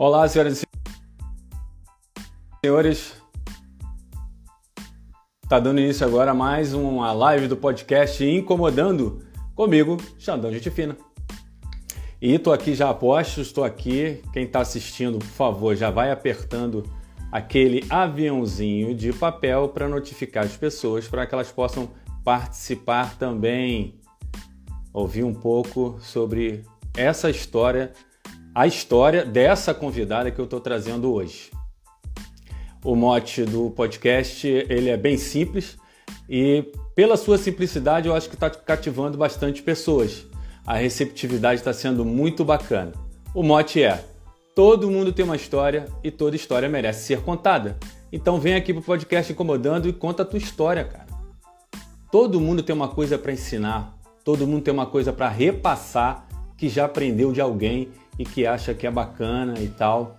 Olá, senhoras e senhores. Está dando início agora a mais uma live do podcast Incomodando comigo, Xandão Gente Fina. E estou aqui já aposto, estou aqui. Quem está assistindo, por favor, já vai apertando aquele aviãozinho de papel para notificar as pessoas para que elas possam participar também. Ouvir um pouco sobre essa história a história dessa convidada que eu estou trazendo hoje. O mote do podcast ele é bem simples e pela sua simplicidade eu acho que está cativando bastante pessoas. A receptividade está sendo muito bacana. O mote é: todo mundo tem uma história e toda história merece ser contada. Então vem aqui para o podcast incomodando e conta a tua história, cara. Todo mundo tem uma coisa para ensinar, todo mundo tem uma coisa para repassar que já aprendeu de alguém e que acha que é bacana e tal.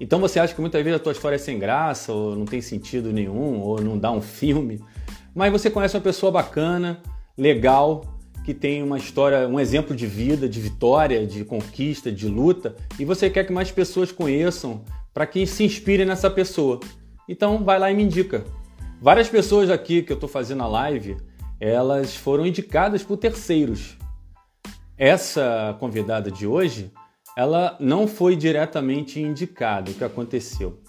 Então você acha que muitas vezes a tua história é sem graça, ou não tem sentido nenhum, ou não dá um filme, mas você conhece uma pessoa bacana, legal, que tem uma história, um exemplo de vida, de vitória, de conquista, de luta, e você quer que mais pessoas conheçam para que se inspirem nessa pessoa. Então vai lá e me indica. Várias pessoas aqui que eu estou fazendo a live, elas foram indicadas por terceiros. Essa convidada de hoje, ela não foi diretamente indicada. O que aconteceu?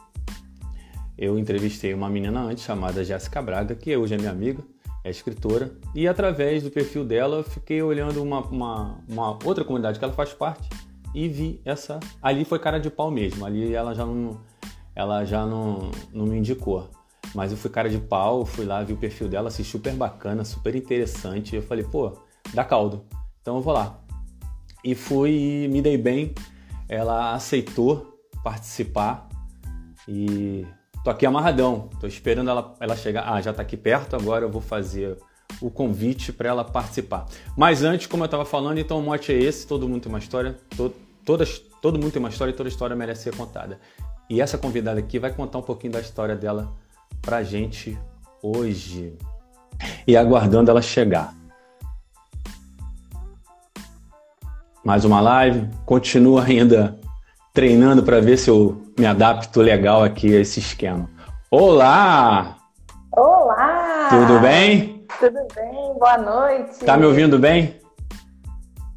Eu entrevistei uma menina antes chamada Jéssica Braga, que hoje é minha amiga, é escritora, e através do perfil dela fiquei olhando uma, uma, uma outra comunidade que ela faz parte e vi essa. Ali foi cara de pau mesmo, ali ela já não, ela já não, não me indicou. Mas eu fui cara de pau, fui lá, vi o perfil dela, achei super bacana, super interessante. Eu falei, pô, dá caldo. Então eu vou lá e fui me dei bem. Ela aceitou participar e tô aqui amarradão. Tô esperando ela, ela chegar. Ah, já tá aqui perto. Agora eu vou fazer o convite para ela participar. Mas antes, como eu estava falando, então o mote é esse: todo mundo tem uma história, to, todas, todo mundo tem uma história e toda história merece ser contada. E essa convidada aqui vai contar um pouquinho da história dela pra gente hoje. E aguardando ela chegar. Mais uma live. Continuo ainda treinando para ver se eu me adapto legal aqui a esse esquema. Olá! Olá! Tudo bem? Tudo bem, boa noite. Tá me ouvindo bem?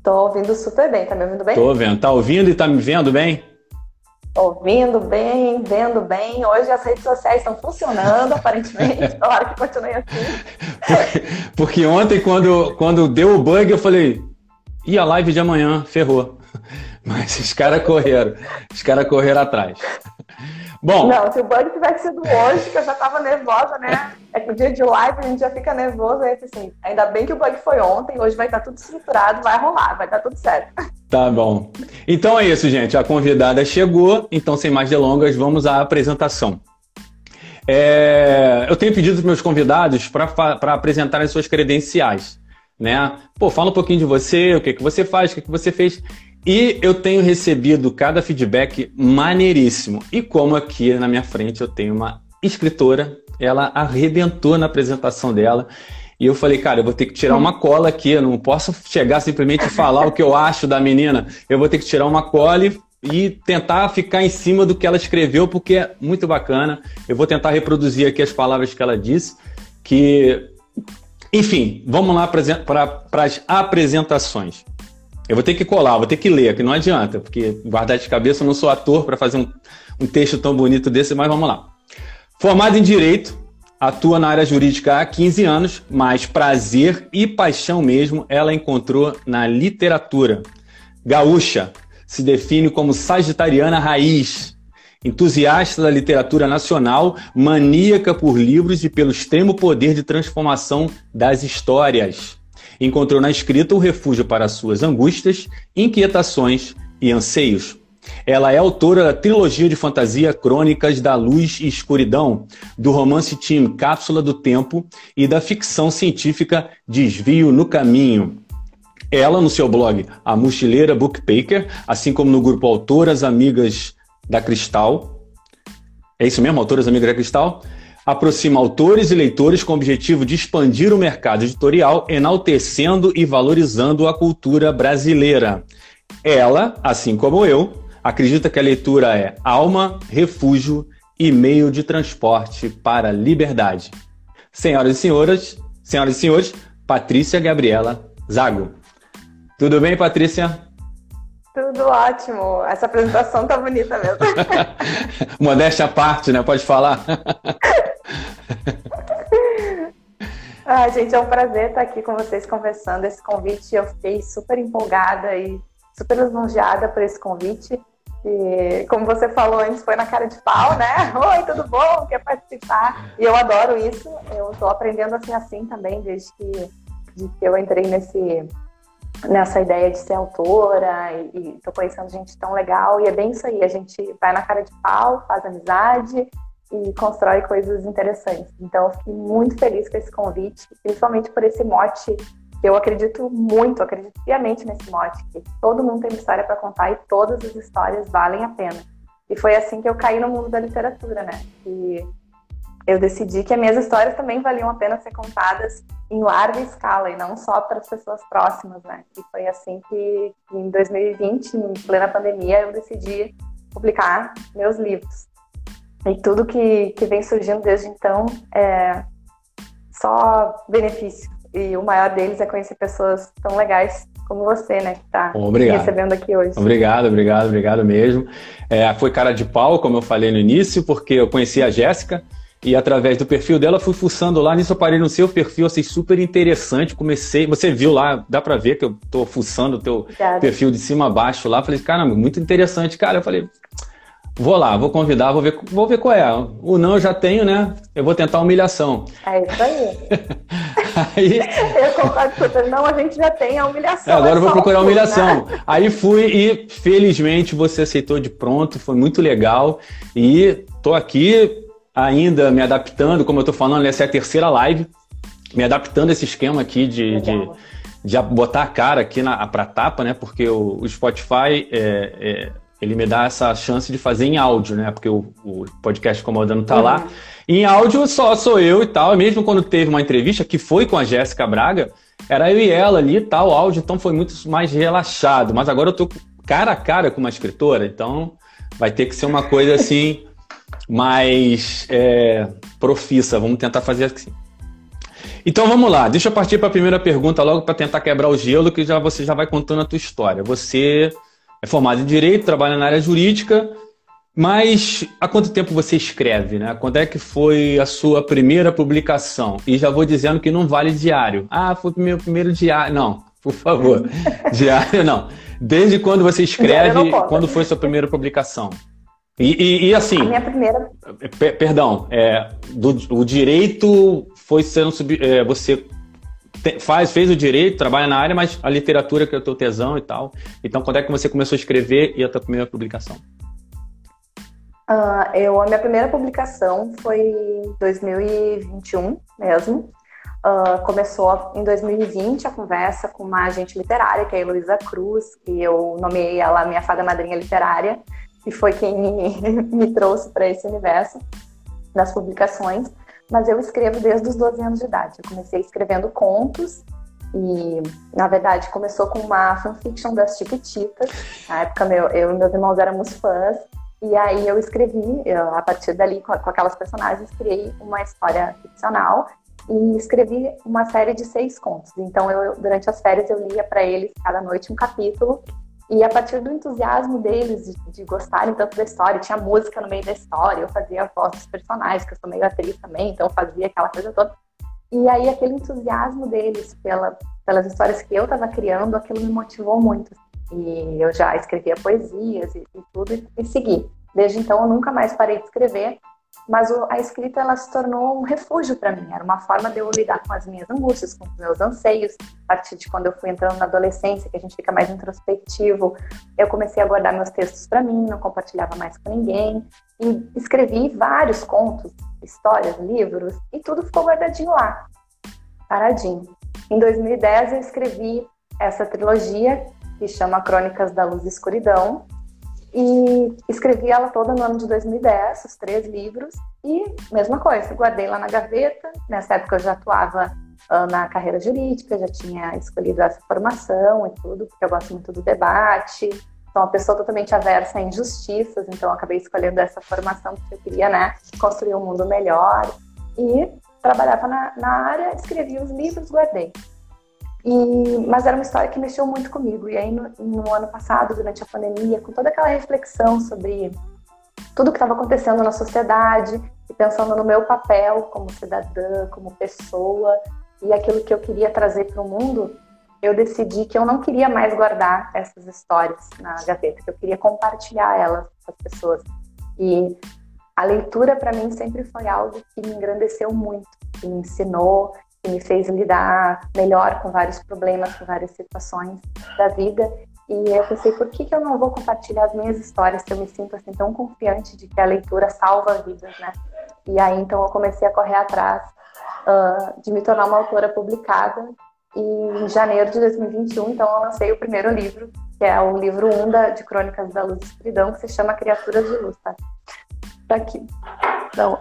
Tô ouvindo super bem, tá me ouvindo bem? Tô ouvindo. Tá ouvindo e tá me vendo bem? Ouvindo bem, vendo bem. Hoje as redes sociais estão funcionando, aparentemente. Claro que continue assim. Porque, porque ontem, quando, quando deu o bug, eu falei, e a live de amanhã ferrou. Mas os caras correram. Os caras correram atrás. Bom. Não, se o bug tivesse sido hoje, que eu já tava nervosa, né? É que o dia de live a gente já fica nervoso. Aí, assim, ainda bem que o bug foi ontem, hoje vai estar tudo estruturado, vai rolar, vai estar tudo certo. Tá bom. Então é isso, gente. A convidada chegou, então sem mais delongas, vamos à apresentação. É... eu tenho pedido para meus convidados para apresentarem suas credenciais né? Pô, fala um pouquinho de você, o que, que você faz, o que, que você fez. E eu tenho recebido cada feedback maneiríssimo. E como aqui na minha frente eu tenho uma escritora, ela arrebentou na apresentação dela. E eu falei, cara, eu vou ter que tirar uma cola aqui, eu não posso chegar simplesmente e falar o que eu acho da menina. Eu vou ter que tirar uma cola e, e tentar ficar em cima do que ela escreveu, porque é muito bacana. Eu vou tentar reproduzir aqui as palavras que ela disse, que enfim, vamos lá para as apresentações. Eu vou ter que colar, vou ter que ler, que não adianta, porque guardar de cabeça eu não sou ator para fazer um, um texto tão bonito desse, mas vamos lá. Formado em Direito, atua na área jurídica há 15 anos, mas prazer e paixão mesmo ela encontrou na literatura. Gaúcha, se define como sagitariana raiz, entusiasta da literatura nacional, maníaca por livros e pelo extremo poder de transformação das histórias. Encontrou na escrita o refúgio para suas angústias, inquietações e anseios. Ela é autora da trilogia de fantasia Crônicas da Luz e Escuridão, do romance Team Cápsula do Tempo e da ficção científica Desvio no Caminho. Ela, no seu blog A Mochileira Bookpaker, assim como no grupo Autoras Amigas da Cristal. É isso mesmo, Autores Amigos da Cristal? Aproxima autores e leitores com o objetivo de expandir o mercado editorial, enaltecendo e valorizando a cultura brasileira. Ela, assim como eu, acredita que a leitura é alma, refúgio e meio de transporte para a liberdade. Senhoras e senhores, senhoras e senhores, Patrícia Gabriela Zago. Tudo bem, Patrícia? Tudo ótimo. Essa apresentação tá bonita mesmo. Modéstia à parte, né? Pode falar. ah, gente, é um prazer estar aqui com vocês conversando. Esse convite eu fiquei super empolgada e super lisonjeada por esse convite. E como você falou antes, foi na cara de pau, né? Oi, tudo bom? Quer participar? E eu adoro isso. Eu estou aprendendo assim assim também desde que, de que eu entrei nesse nessa ideia de ser autora e, estou conhecendo gente tão legal e é bem isso aí. A gente vai na cara de pau, faz amizade e constrói coisas interessantes. Então, eu fiquei muito feliz com esse convite, principalmente por esse mote eu acredito muito, acredito piamente nesse mote, que todo mundo tem história para contar e todas as histórias valem a pena. E foi assim que eu caí no mundo da literatura, né? E eu decidi que as minhas histórias também valiam a pena ser contadas em larga escala e não só para as pessoas próximas, né? E foi assim que, em 2020, em plena pandemia, eu decidi publicar meus livros. E tudo que, que vem surgindo desde então é só benefício e o maior deles é conhecer pessoas tão legais como você, né, que está recebendo aqui hoje. Obrigado, obrigado, obrigado mesmo. É, foi cara de pau, como eu falei no início, porque eu conheci a Jéssica e através do perfil dela fui fuçando lá, nisso eu parei no seu perfil, achei super interessante, comecei, você viu lá, dá para ver que eu tô fuçando o teu Obrigada. perfil de cima a baixo lá, falei, caramba, muito interessante, cara, eu falei, Vou lá, vou convidar, vou ver, vou ver qual é. O não eu já tenho, né? Eu vou tentar a humilhação. É isso aí. aí... Eu concordo com você. Não, a gente já tem a humilhação. É, agora é eu vou procurar a humilhação. Né? Aí fui e felizmente você aceitou de pronto, foi muito legal. E tô aqui ainda me adaptando, como eu tô falando, essa é a terceira live, me adaptando a esse esquema aqui de, de, de, botar a cara aqui na, pra tapa, né? Porque o, o Spotify é, é ele me dá essa chance de fazer em áudio, né? Porque o, o podcast Comodando tá uhum. lá. Em áudio só sou eu e tal. Mesmo quando teve uma entrevista que foi com a Jéssica Braga, era eu e ela ali e tal, o áudio, então foi muito mais relaxado. Mas agora eu tô cara a cara com uma escritora, então vai ter que ser uma coisa assim mais é, profissa. Vamos tentar fazer assim. Então vamos lá, deixa eu partir para a primeira pergunta logo para tentar quebrar o gelo, que já você já vai contando a tua história. Você é formado em Direito, trabalha na área jurídica, mas há quanto tempo você escreve, né? Quando é que foi a sua primeira publicação? E já vou dizendo que não vale diário. Ah, foi o meu primeiro diário. Não, por favor. diário não. Desde quando você escreve, quando foi a sua primeira publicação? E, e, e assim. A minha primeira. perdão, é, do, o direito foi sendo. É, você faz, fez o direito, trabalha na área, mas a literatura que é o teu tesão e tal. Então, quando é que você começou a escrever e a tua primeira publicação? Uh, eu, a minha primeira publicação foi em 2021 mesmo. Uh, começou em 2020 a conversa com uma agente literária, que é a Heloísa Cruz, que eu nomeei ela minha fada madrinha literária, e foi quem me, me trouxe para esse universo das publicações mas eu escrevo desde os 12 anos de idade. Eu comecei escrevendo contos e, na verdade, começou com uma fanfiction das Chiquititas. Na época, meu, eu e meus irmãos éramos fãs. E aí eu escrevi, eu, a partir dali, com, com aquelas personagens, criei uma história ficcional e escrevi uma série de seis contos. Então, eu, durante as férias, eu lia para eles cada noite um capítulo e a partir do entusiasmo deles de, de, gostarem tanto da história, tinha música no meio da história, eu fazia a voz dos personagens, que eu sou meio atriz também, então eu fazia aquela coisa toda. E aí aquele entusiasmo deles pela, pelas histórias que eu estava criando, aquilo me motivou muito. E eu já escrevia poesias e, e tudo, e, e segui. Desde então eu nunca mais parei de escrever, mas a escrita ela se tornou um refúgio para mim. Era uma forma de eu lidar com as minhas angústias, com os meus anseios. A partir de quando eu fui entrando na adolescência, que a gente fica mais introspectivo, eu comecei a guardar meus textos para mim, não compartilhava mais com ninguém e escrevi vários contos, histórias, livros e tudo ficou guardadinho lá, paradinho. Em 2010 eu escrevi essa trilogia que chama Crônicas da Luz e Escuridão, e escrevi ela toda no ano de 2010, os três livros, e mesma coisa, guardei lá na gaveta. Nessa época eu já atuava uh, na carreira jurídica, já tinha escolhido essa formação e tudo, porque eu gosto muito do debate. Sou uma pessoa totalmente aversa a injustiças, então acabei escolhendo essa formação porque eu queria, né, construir um mundo melhor. E trabalhava na, na área, escrevi os livros, guardei. E, mas era uma história que mexeu muito comigo. E aí, no, no ano passado, durante a pandemia, com toda aquela reflexão sobre tudo que estava acontecendo na sociedade, e pensando no meu papel como cidadã, como pessoa, e aquilo que eu queria trazer para o mundo, eu decidi que eu não queria mais guardar essas histórias na gaveta, que eu queria compartilhar elas com as pessoas. E a leitura para mim sempre foi algo que me engrandeceu muito, que me ensinou, que me fez lidar melhor com vários problemas, com várias situações da vida. E eu pensei, por que, que eu não vou compartilhar as minhas histórias se eu me sinto assim tão confiante de que a leitura salva vidas, né? E aí então eu comecei a correr atrás uh, de me tornar uma autora publicada. E em janeiro de 2021, então eu lancei o primeiro livro, que é o livro 1 da, de Crônicas da Luz e Escuridão, que se chama Criaturas de Luz, tá? Tá aqui. Então,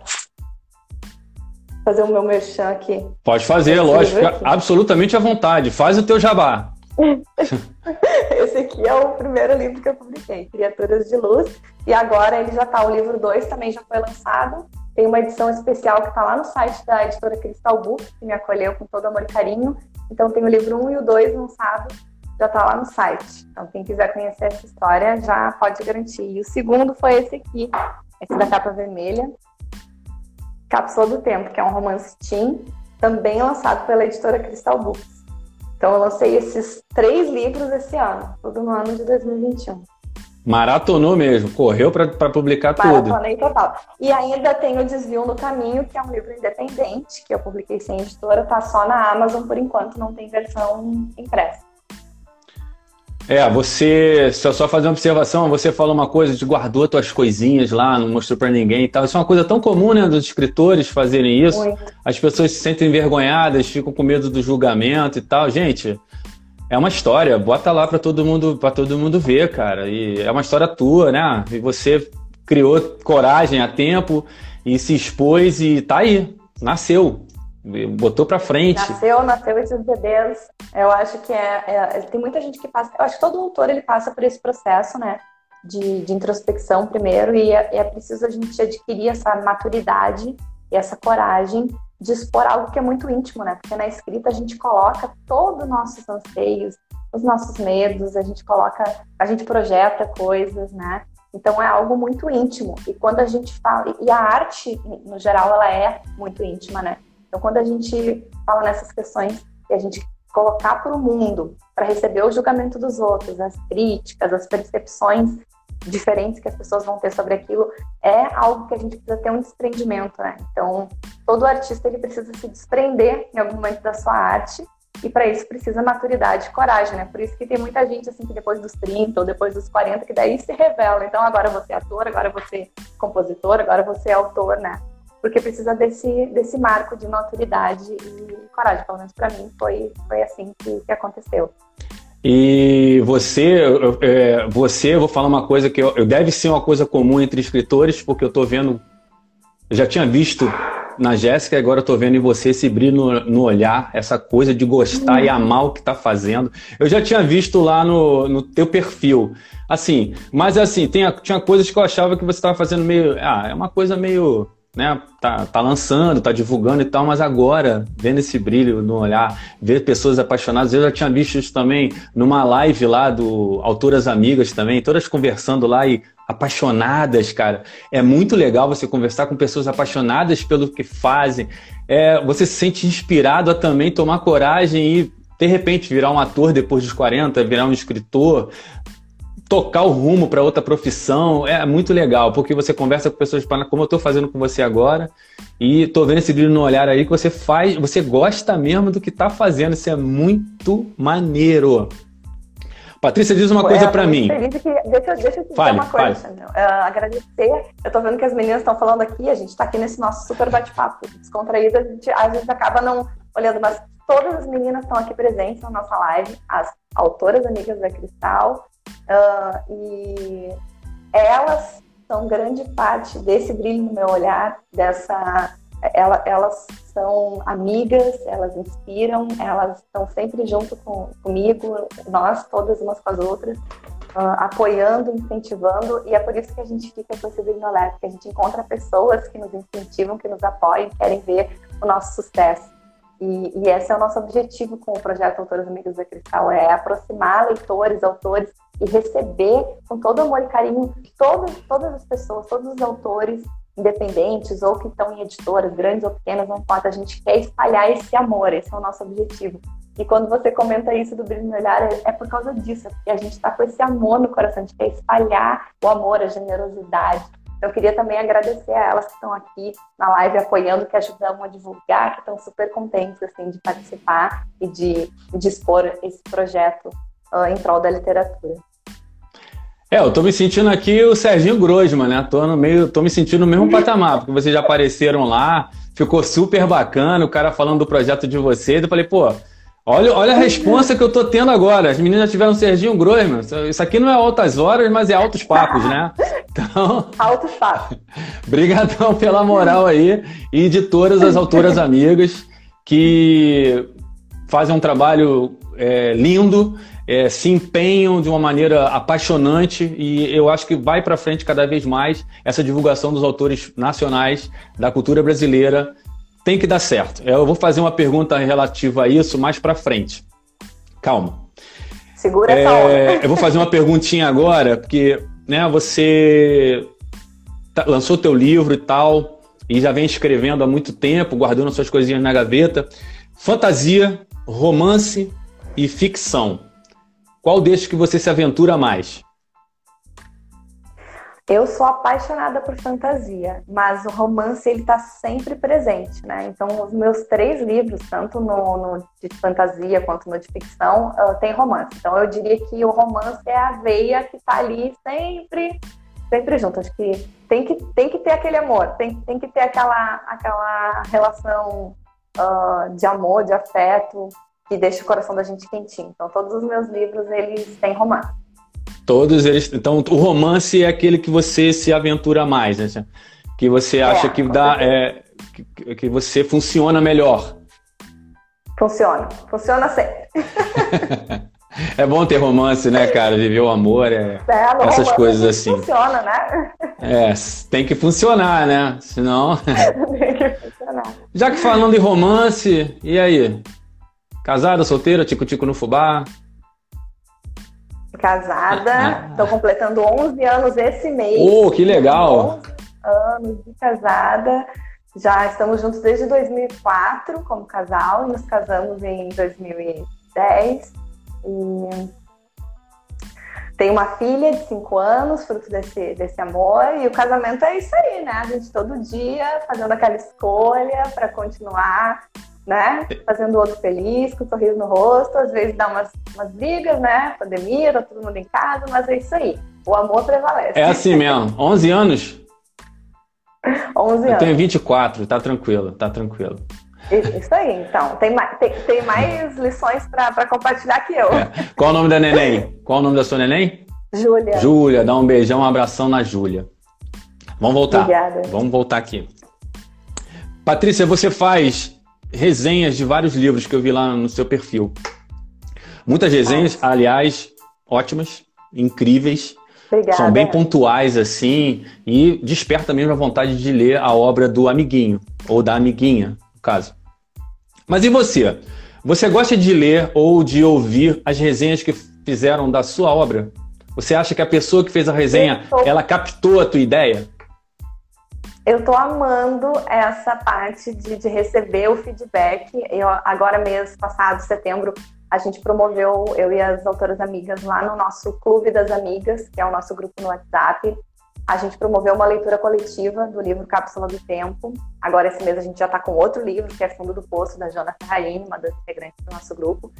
fazer o meu merchan aqui. Pode fazer, Esse lógico, absolutamente à vontade. Faz o teu jabá. Esse aqui é o primeiro livro que eu publiquei, Criaturas de Luz. E agora ele já está, o livro 2 também já foi lançado. Tem uma edição especial que está lá no site da editora Cristal Book, que me acolheu com todo amor e carinho. Então tem o livro 1 um e o 2 lançado, já está lá no site. Então quem quiser conhecer essa história já pode garantir. E o segundo foi esse aqui, esse da capa vermelha, Cápsula do Tempo, que é um romance teen, também lançado pela editora Cristal Books. Então eu lancei esses três livros esse ano, tudo no ano de 2021. Maratonou mesmo, correu para publicar Maratonei tudo. Maratonei total. E ainda tem o Desvio no Caminho, que é um livro independente, que eu publiquei sem editora, tá só na Amazon por enquanto, não tem versão impressa. É, você, só, só fazer uma observação, você falou uma coisa de guardou tuas coisinhas lá, não mostrou para ninguém e tal. Isso é uma coisa tão comum, né, dos escritores fazerem isso. Muito. As pessoas se sentem envergonhadas, ficam com medo do julgamento e tal. Gente, é uma história, bota lá para todo mundo, para todo mundo ver, cara. E é uma história tua, né? E você criou coragem a tempo e se expôs e tá aí, nasceu botou para frente. Nasceu, nasceu esses bebês. Eu acho que é, é, tem muita gente que passa. Eu acho que todo autor ele passa por esse processo, né? De, de introspecção primeiro e é, é preciso a gente adquirir essa maturidade e essa coragem de expor algo que é muito íntimo, né? Porque na escrita a gente coloca todos os nossos anseios, os nossos medos, a gente coloca, a gente projeta coisas, né? Então é algo muito íntimo. E quando a gente fala, e a arte, no geral, ela é muito íntima, né? Então, quando a gente fala nessas questões e a gente colocar para o mundo, para receber o julgamento dos outros, as críticas, as percepções diferentes que as pessoas vão ter sobre aquilo, é algo que a gente precisa ter um desprendimento, né? Então, todo artista ele precisa se desprender em algum momento da sua arte e para isso precisa maturidade e coragem, né? Por isso que tem muita gente assim que depois dos 30 ou depois dos 40 que daí se revela. Então agora você é ator, agora você é compositor, agora você é autor, né? Porque precisa desse, desse marco de maturidade e coragem. Pelo menos para mim foi, foi assim que, que aconteceu. E você, é, você, vou falar uma coisa que eu, deve ser uma coisa comum entre escritores, porque eu estou vendo, eu já tinha visto na Jéssica, agora eu estou vendo em você esse brilho no, no, olhar, essa coisa de gostar e amar o que está fazendo. Eu já tinha visto lá no, no teu perfil, assim, mas assim, tem, tinha coisas que eu achava que você estava fazendo meio, ah, é uma coisa meio né, tá, tá lançando, tá divulgando e tal, mas agora, vendo esse brilho no olhar, ver pessoas apaixonadas, eu já tinha visto isso também numa live lá do Autoras Amigas também, todas conversando lá e apaixonadas, cara. É muito legal você conversar com pessoas apaixonadas pelo que fazem. É, você se sente inspirado a também tomar coragem e de repente virar um ator depois dos 40, virar um escritor, tocar o rumo para outra profissão é muito legal, porque você conversa com pessoas como eu estou fazendo com você agora, e estou vendo esse brilho no olhar aí que você faz, você gosta mesmo do que está fazendo, isso é muito maneiro. Patrícia, diz uma coisa para mim. Que, deixa, deixa eu te fale, dizer uma coisa, uh, agradecer. Eu estou vendo que as meninas estão falando aqui, a gente está aqui nesse nosso super bate-papo descontraído, a gente, a gente acaba não olhando, mas todas as meninas estão aqui presentes na nossa live, as autoras amigas da Cristal, Uh, e elas são grande parte desse brilho no meu olhar, dessa ela, elas são amigas, elas inspiram, elas estão sempre junto com, comigo, nós todas umas com as outras. uh, apoiando, incentivando, e é por isso que a gente fica com esse Brilho porque a gente encontra pessoas que nos incentivam, que nos apoiam, querem ver o nosso sucesso. E, e, esse é o nosso objetivo com o projeto Autores Amigos da Cristal, é aproximar leitores, autores e receber com todo amor e carinho todas, todas as pessoas, todos os autores independentes ou que estão em editoras, grandes ou pequenas, não importa, a gente quer espalhar esse amor, esse é o nosso objetivo. E quando você comenta isso do brilho no olhar, é, é por causa disso, é porque a gente está com esse amor no coração, a gente quer espalhar o amor, a generosidade, então, eu queria também agradecer a elas que estão aqui na live apoiando, que ajudam a divulgar, que estão super contentes assim, de participar e de, de expor esse projeto uh, em prol da literatura. É, eu tô me sentindo aqui o Serginho Grosman, né? Tô no meio, tô me sentindo no mesmo patamar, porque vocês já apareceram lá, ficou super bacana, o cara falando do projeto de vocês, eu falei, pô, Olha, olha a resposta que eu tô tendo agora. As meninas tiveram Serginho Grossman. Isso aqui não é altas horas, mas é altos papos, né? Então. Altos papos. Obrigadão pela moral aí. E de todas as autoras amigas que fazem um trabalho é, lindo, é, se empenham de uma maneira apaixonante e eu acho que vai para frente cada vez mais essa divulgação dos autores nacionais da cultura brasileira tem que dar certo. Eu vou fazer uma pergunta relativa a isso mais para frente. Calma. Segura essa é, Eu vou fazer uma perguntinha agora, porque né, você tá, lançou teu livro e tal, e já vem escrevendo há muito tempo, guardando suas coisinhas na gaveta. Fantasia, romance e ficção. Qual desses que você se aventura mais? Eu sou apaixonada por fantasia, mas o romance ele está sempre presente, né? Então os meus três livros, tanto no, no de fantasia quanto no de ficção, uh, tem romance. Então eu diria que o romance é a veia que está ali sempre, sempre junto. Acho que tem que tem que ter aquele amor, tem, tem que ter aquela aquela relação uh, de amor, de afeto que deixa o coração da gente quentinho. Então todos os meus livros eles têm romance. Todos eles. Então, o romance é aquele que você se aventura mais, né? Que você acha é, que dá. É, que, que você funciona melhor. Funciona. Funciona sempre. é bom ter romance, né, cara? Viver o amor, é, é essas coisas assim. Funciona, né? É, tem que funcionar, né? Senão. tem que funcionar. Já que falando em romance, e aí? Casada, solteira, tico-tico no fubá? Casada, estou completando 11 anos esse mês. Oh, que legal! 11 anos de casada. Já estamos juntos desde 2004 como casal e nos casamos em 2010. E tenho uma filha de 5 anos, fruto desse, desse amor, e o casamento é isso aí, né? A gente todo dia fazendo aquela escolha para continuar né? Fazendo o outro feliz, com um sorriso no rosto, às vezes dá umas, umas brigas, né? Pandemia, tá todo mundo em casa, mas é isso aí. O amor prevalece. É assim mesmo. 11 anos? 11 anos. Eu tenho 24, tá tranquilo, tá tranquilo. Isso aí, então. Tem mais, tem, tem mais lições para compartilhar que eu. É. Qual o nome da neném? Qual o nome da sua neném? Júlia. Júlia, dá um beijão, um abração na Júlia. Vamos voltar. Obrigada. Vamos voltar aqui. Patrícia, você faz resenhas de vários livros que eu vi lá no seu perfil. Muitas resenhas, aliás, ótimas, incríveis. Obrigada. São bem pontuais, assim, e desperta mesmo a vontade de ler a obra do amiguinho, ou da amiguinha, no caso. Mas e você? Você gosta de ler ou de ouvir as resenhas que fizeram da sua obra? Você acha que a pessoa que fez a resenha, ela captou a tua ideia? Eu tô amando essa parte de, de receber o feedback. Eu, agora, mês passado, setembro, a gente promoveu, eu e as autoras amigas, lá no nosso Clube das Amigas, que é o nosso grupo no WhatsApp. A gente promoveu uma leitura coletiva do livro Cápsula do Tempo. Agora, esse mês, a gente já está com outro livro, que é Fundo do Poço, da Jana Ferrarini, uma das integrantes do nosso grupo.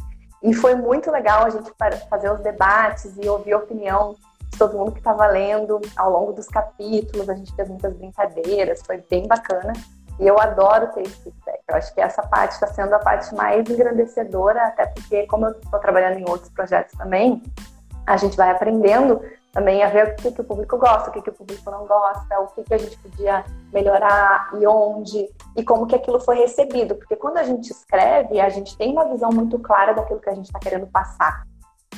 E foi muito legal a gente fazer os debates e ouvir opinião todo mundo que estava lendo ao longo dos capítulos. A gente fez muitas brincadeiras, foi bem bacana. E eu adoro ter esse feedback. Eu acho que essa parte está sendo a parte mais engrandecedora, até porque, como eu estou trabalhando em outros projetos também, a gente vai aprendendo também a ver o que, que o público gosta, o que, que o público não gosta, o que, que a gente podia melhorar e onde, e como que aquilo foi recebido. Porque quando a gente escreve, a gente tem uma visão muito clara daquilo que a gente está querendo passar.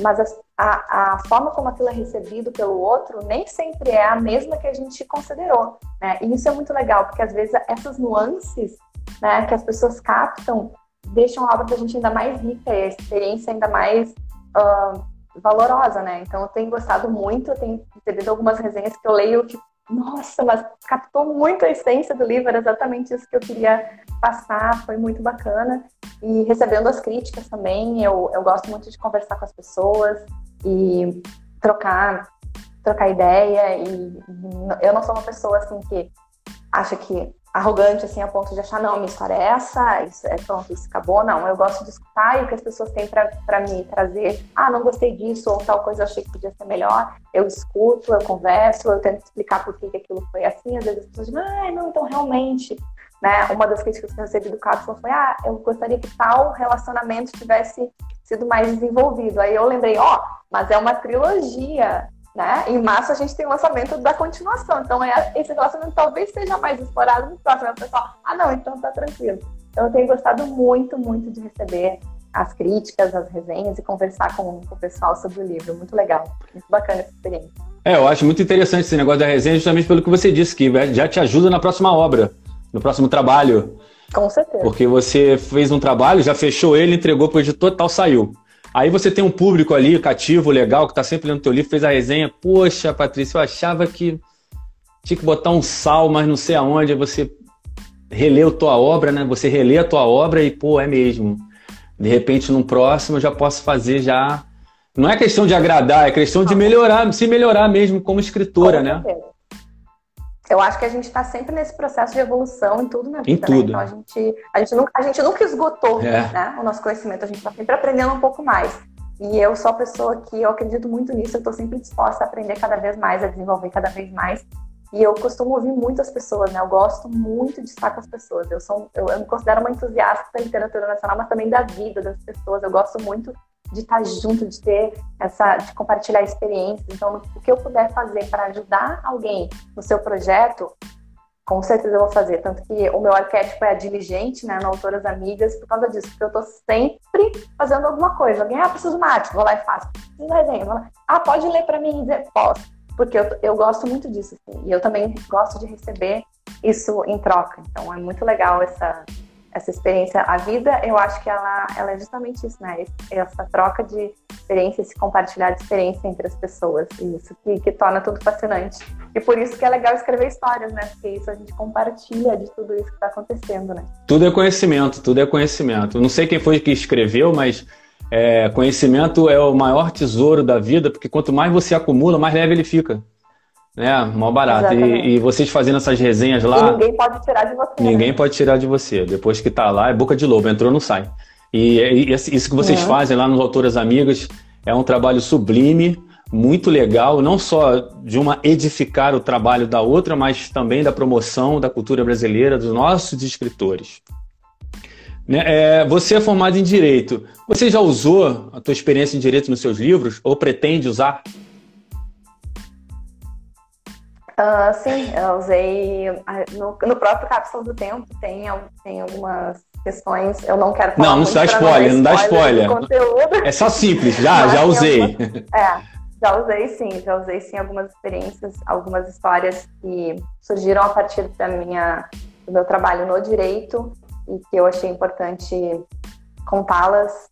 Mas a, a, a, forma como aquilo é recebido pelo outro nem sempre é a mesma que a gente considerou, né? E isso é muito legal, porque às vezes essas nuances, né, que as pessoas captam, deixam a obra da gente ainda mais rica e a experiência ainda mais uh, valorosa, né? Então eu tenho gostado muito, eu tenho recebido algumas resenhas que eu leio que nossa, mas captou muito a essência do livro, era exatamente isso que eu queria passar, foi muito bacana. E recebendo as críticas também, eu, eu gosto muito de conversar com as pessoas e trocar, trocar ideia. E eu não sou uma pessoa assim que acha que arrogante assim a ponto de achar não minha história é essa isso é pronto isso acabou não eu gosto de escutar e o que as pessoas têm para me trazer ah não gostei disso ou tal coisa achei que podia ser melhor eu escuto eu converso eu tento explicar por que, que aquilo foi assim às vezes as pessoas dizem ah não então realmente né uma das críticas que eu recebi do Capson foi ah eu gostaria que tal relacionamento tivesse sido mais desenvolvido aí eu lembrei ó oh, mas é uma trilogia né? Em março a gente tem o lançamento da continuação. Então é, esse relacionamento talvez seja mais explorado no próximo. O pessoal, ah não, então tá tranquilo. Então eu tenho gostado muito, muito de receber as críticas, as resenhas e conversar com, com o pessoal sobre o livro. Muito legal, muito bacana essa experiência. É, eu acho muito interessante esse negócio da resenha, justamente pelo que você disse, que já te ajuda na próxima obra, no próximo trabalho. Com certeza. Porque você fez um trabalho, já fechou ele, entregou para o editor, tal, saiu. Aí você tem um público ali, cativo, legal, que tá sempre lendo teu livro, fez a resenha. Poxa, Patrícia, eu achava que tinha que botar um sal, mas não sei aonde. Aí você releu tua obra, né? Você relê a tua obra e, pô, é mesmo. De repente, no próximo, eu já posso fazer já. Não é questão de agradar, é questão de melhorar, se melhorar mesmo como escritora, Com né? Eu acho que a gente está sempre nesse processo de evolução em tudo na vida. Em né? tudo. Né? Então a gente, a, gente nunca, a gente nunca esgotou é. né, o nosso conhecimento, a gente está sempre aprendendo um pouco mais. E eu sou a pessoa que eu acredito muito nisso, eu estou sempre disposta a aprender cada vez mais, a desenvolver cada vez mais. E eu costumo ouvir muitas pessoas, né? Eu gosto muito de estar com as pessoas. Eu sou, eu, eu me considero uma entusiasta da literatura nacional, mas também da vida das pessoas. Eu gosto muito de estar junto, de ter essa, de compartilhar experiências. Então, o que eu puder fazer para ajudar alguém no seu projeto, com certeza eu vou fazer. Tanto que o meu arquétipo é a diligente, né, no Autoras Amigas, por causa disso, porque eu estou sempre fazendo alguma coisa. Alguém, ah, preciso de uma arte, vou lá e faço. Preciso de resenha. Ah, pode ler para mim e dizer, posso. Porque eu, eu gosto muito disso, assim, e eu também gosto de receber isso em troca. Então, é muito legal essa, essa experiência. A vida, eu acho que ela, ela é justamente isso, né? Essa troca de experiência, esse compartilhar de experiência entre as pessoas. Isso que, que torna tudo fascinante. E por isso que é legal escrever histórias, né? Porque isso a gente compartilha de tudo isso que está acontecendo, né? Tudo é conhecimento, tudo é conhecimento. Não sei quem foi que escreveu, mas é, conhecimento é o maior tesouro da vida, porque quanto mais você acumula, mais leve ele fica. É, mó barato. E, e, vocês fazendo essas resenhas lá. E ninguém pode tirar de você. Ninguém né? pode tirar de você. Depois que tá lá, é boca de lobo, entrou, não sai. E, e isso que vocês fazem lá nos Autoras Amigas é um trabalho sublime, muito legal, não só de uma edificar o trabalho da outra, mas também da promoção da cultura brasileira, dos nossos escritores. Né? É, você é formado em Direito. Você já usou a tua experiência em Direito nos seus livros? Ou pretende usar? Uh, sim, eu usei no, no, próprio Cápsula do Tempo, tem, tem algumas questões, eu não quero falar Não, não dá spoiler, não dá spoiler. É só simples, já, já usei. Algumas, é, já usei sim, já usei sim algumas experiências, algumas histórias que surgiram a partir da minha, do meu trabalho no direito e que eu achei importante contá-las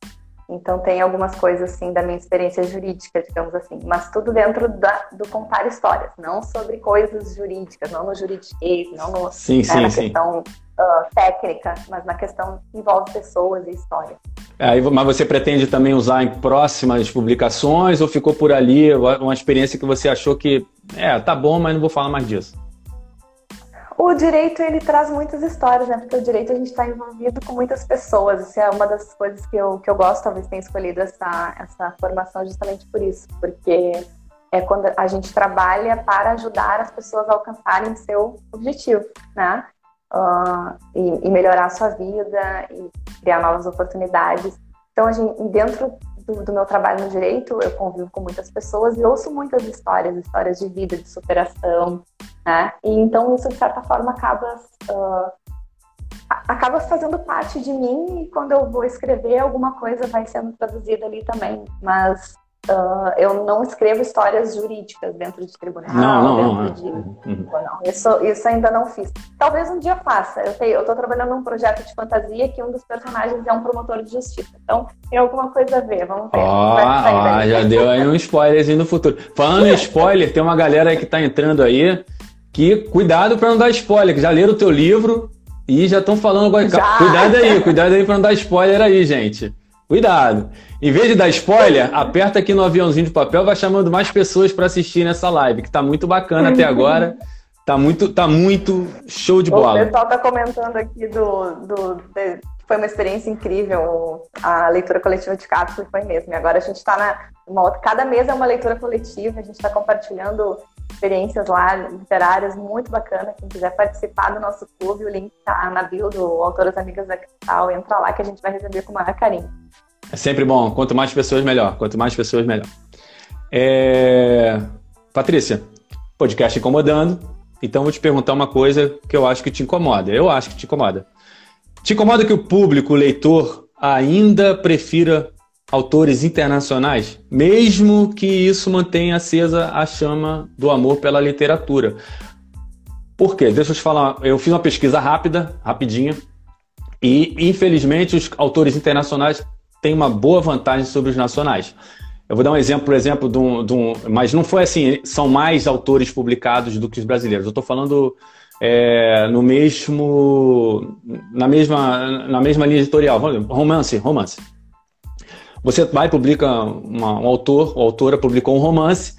então tem algumas coisas assim da minha experiência jurídica, digamos assim, mas tudo dentro da, do contar histórias, não sobre coisas jurídicas, não no juridiquês, não no, sim, né, sim, na sim. questão uh, técnica, mas na questão que envolve pessoas e história. É, mas você pretende também usar em próximas publicações ou ficou por ali uma experiência que você achou que é, tá bom, mas não vou falar mais disso? O direito ele traz muitas histórias, né? Porque o direito a gente está envolvido com muitas pessoas. Isso é uma das coisas que eu, que eu gosto, talvez tenha escolhido essa, essa formação justamente por isso, porque é quando a gente trabalha para ajudar as pessoas a alcançarem seu objetivo, né? Uh, e, e, melhorar a sua vida e criar novas oportunidades. Então, a gente, dentro do, meu trabalho no direito, eu convivo com muitas pessoas e ouço muitas histórias, histórias de vida, de superação, né? E então isso de certa forma acaba uh, acaba fazendo parte de mim e quando eu vou escrever alguma coisa vai sendo traduzida ali também. Mas Uh, eu não escrevo histórias jurídicas dentro de tribunal. Não, não, não, de... uhum. não. Isso, isso ainda não fiz. Talvez um dia faça. Eu estou trabalhando num projeto de fantasia que um dos personagens é um promotor de justiça. Então, tem alguma coisa a ver. Vamos ver. Oh, já deu aí um spoilerzinho no futuro. Falando em spoiler, tem uma galera aí que está entrando aí que cuidado para não dar spoiler, que já leram o teu livro e já estão falando agora. Já. Cuidado aí, cuidado aí para não dar spoiler aí, gente. Cuidado. Em vez de dar spoiler, aperta aqui no aviãozinho de papel, vai chamando mais pessoas para assistir nessa live, que tá muito bacana até agora. Tá muito, tá muito show de bola. O pessoal tá comentando aqui do, do de, foi uma experiência incrível. A leitura coletiva de cápsula foi mesmo. E agora a gente está na uma cada mês é uma leitura coletiva. A gente está compartilhando experiências lá literárias muito bacana. Quem quiser participar do nosso clube, o link tá na bio do Autoras Amigas da Cristal. Entra lá que a gente vai receber com o maior carinho. É sempre bom. Quanto mais pessoas, melhor. Quanto mais pessoas, melhor. É... Patrícia, podcast incomodando. Então, vou te perguntar uma coisa que eu acho que te incomoda. Eu acho que te incomoda. Te incomoda que o público, o leitor, ainda prefira autores internacionais, mesmo que isso mantenha acesa a chama do amor pela literatura? Por quê? Deixa eu te falar. Eu fiz uma pesquisa rápida, rapidinha, e infelizmente os autores internacionais tem uma boa vantagem sobre os nacionais. Eu vou dar um exemplo, por exemplo, de um, de um, mas não foi assim, são mais autores publicados do que os brasileiros. Eu estou falando é, no mesmo, na mesma, na mesma linha editorial, romance, romance. Você vai publica uma, um autor, ou autora publicou um romance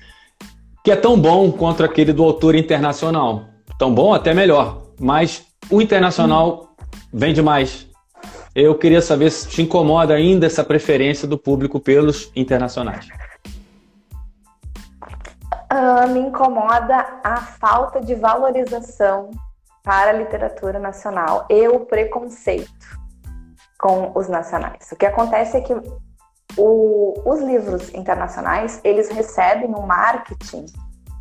que é tão bom quanto aquele do autor internacional. Tão bom, até melhor. Mas o internacional vende mais, eu queria saber se te incomoda ainda essa preferência do público pelos internacionais. Uh, me incomoda a falta de valorização para a literatura nacional e o preconceito com os nacionais. O que acontece é que o, os livros internacionais eles recebem um marketing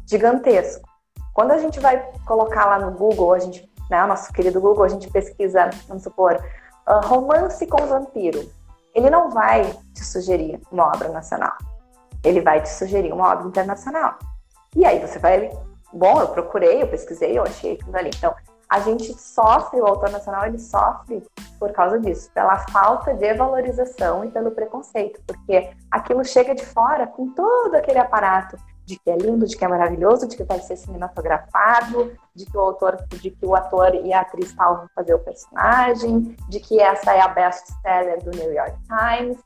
gigantesco. Quando a gente vai colocar lá no Google, a gente, né, o nosso querido Google, a gente pesquisa, vamos supor, uh, romance com vampiro, ele não vai te sugerir uma obra nacional. Ele vai te sugerir uma obra internacional. E aí você vai, bom, eu procurei, eu pesquisei, eu achei aquilo ali. Então, a gente sofre, o autor nacional, ele sofre por causa disso, pela falta de valorização e pelo preconceito, porque aquilo chega de fora com todo aquele aparato de que é lindo, de que é maravilhoso, de que vai ser cinematografado, de que o autor, de que o ator e a atriz tal vão fazer o personagem, de que essa é a best-seller do New York Times.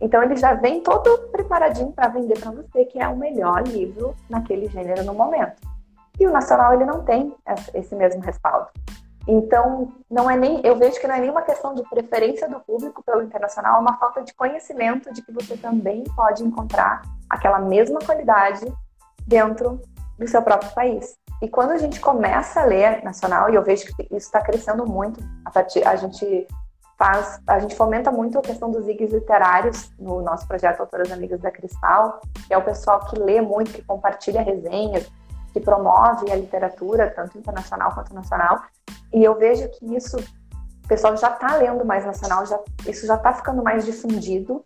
Então ele já vem todo preparadinho para vender para você que é o melhor livro naquele gênero no momento. E o nacional ele não tem esse mesmo respaldo. Então, não é nem, eu vejo que não é nenhuma questão de preferência do público pelo internacional, é uma falta de conhecimento de que você também pode encontrar aquela mesma qualidade dentro do seu próprio país. E quando a gente começa a ler nacional, e eu vejo que isso está crescendo muito, a, partir, a gente faz, a gente fomenta muito a questão dos IGs literários no nosso projeto Autoras Amigas da Cristal, que é o pessoal que lê muito, que compartilha resenhas, que promove a literatura, tanto internacional quanto nacional. E eu vejo que isso, o pessoal já está lendo mais nacional, já, isso já está ficando mais difundido.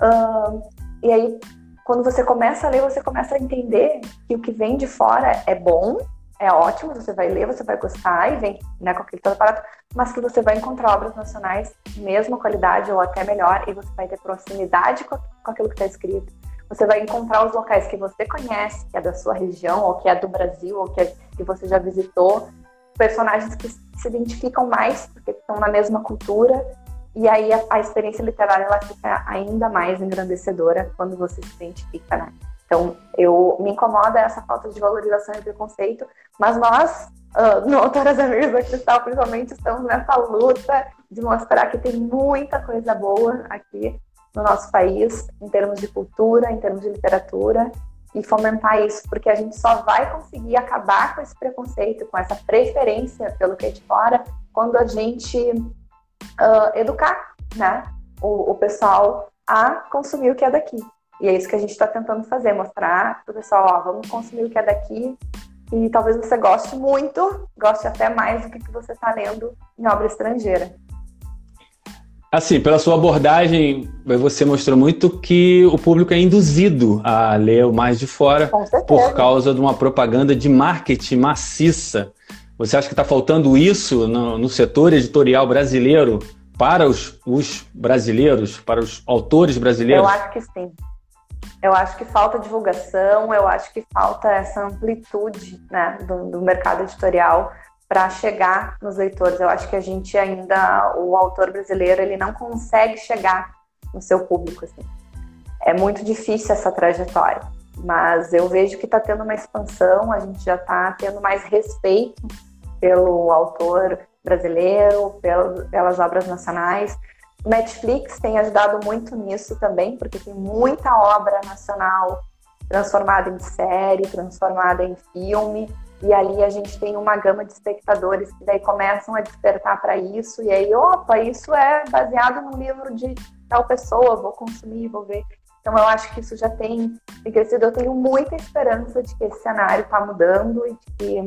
Uh, e aí quando você começa a ler, você começa a entender que o que vem de fora é bom, é ótimo, você vai ler, você vai gostar e vem né, com aquele todo aparato, mas que você vai encontrar obras nacionais mesma qualidade ou até melhor e você vai ter proximidade com, com aquilo que está escrito. Você vai encontrar os locais que você conhece, que é da sua região, ou que é do Brasil, ou que, é, que você já visitou, personagens que se identificam mais, porque estão na mesma cultura, e aí a, a, experiência literária ela fica ainda mais engrandecedora quando você se identifica, né? Então, eu me incomoda essa falta de valorização e preconceito, mas nós, uh, no Autoras Amigas da Cristal, principalmente, estamos nessa luta de mostrar que tem muita coisa boa aqui no nosso país, em termos de cultura, em termos de literatura, e fomentar isso, porque a gente só vai conseguir acabar com esse preconceito, com essa preferência pelo que é de fora, quando a gente uh, educar né, o, o, pessoal a consumir o que é daqui. E é isso que a gente está tentando fazer, mostrar para o pessoal, ó, vamos consumir o que é daqui e talvez você goste muito, goste até mais do que, que você está lendo em obra estrangeira. Assim, pela sua abordagem, você mostrou muito que o público é induzido a ler o mais de fora por causa de uma propaganda de marketing maciça. Você acha que está faltando isso no, no, setor editorial brasileiro para os, os brasileiros, para os autores brasileiros? Eu acho que sim. Eu acho que falta divulgação, eu acho que falta essa amplitude né, do, do mercado editorial para chegar nos leitores. Eu acho que a gente ainda, o autor brasileiro, ele não consegue chegar no seu público. Assim. É muito difícil essa trajetória, mas eu vejo que está tendo uma expansão, a gente já está tendo mais respeito pelo autor brasileiro, pelas obras nacionais. Netflix tem ajudado muito nisso também, porque tem muita obra nacional transformada em série, transformada em filme, e ali a gente tem uma gama de espectadores que daí começam a despertar para isso, e aí, opa, isso é baseado no livro de tal pessoa, vou consumir, vou ver. Então eu acho que isso já tem, crescido. Eu tenho muita esperança de que esse cenário está mudando e de que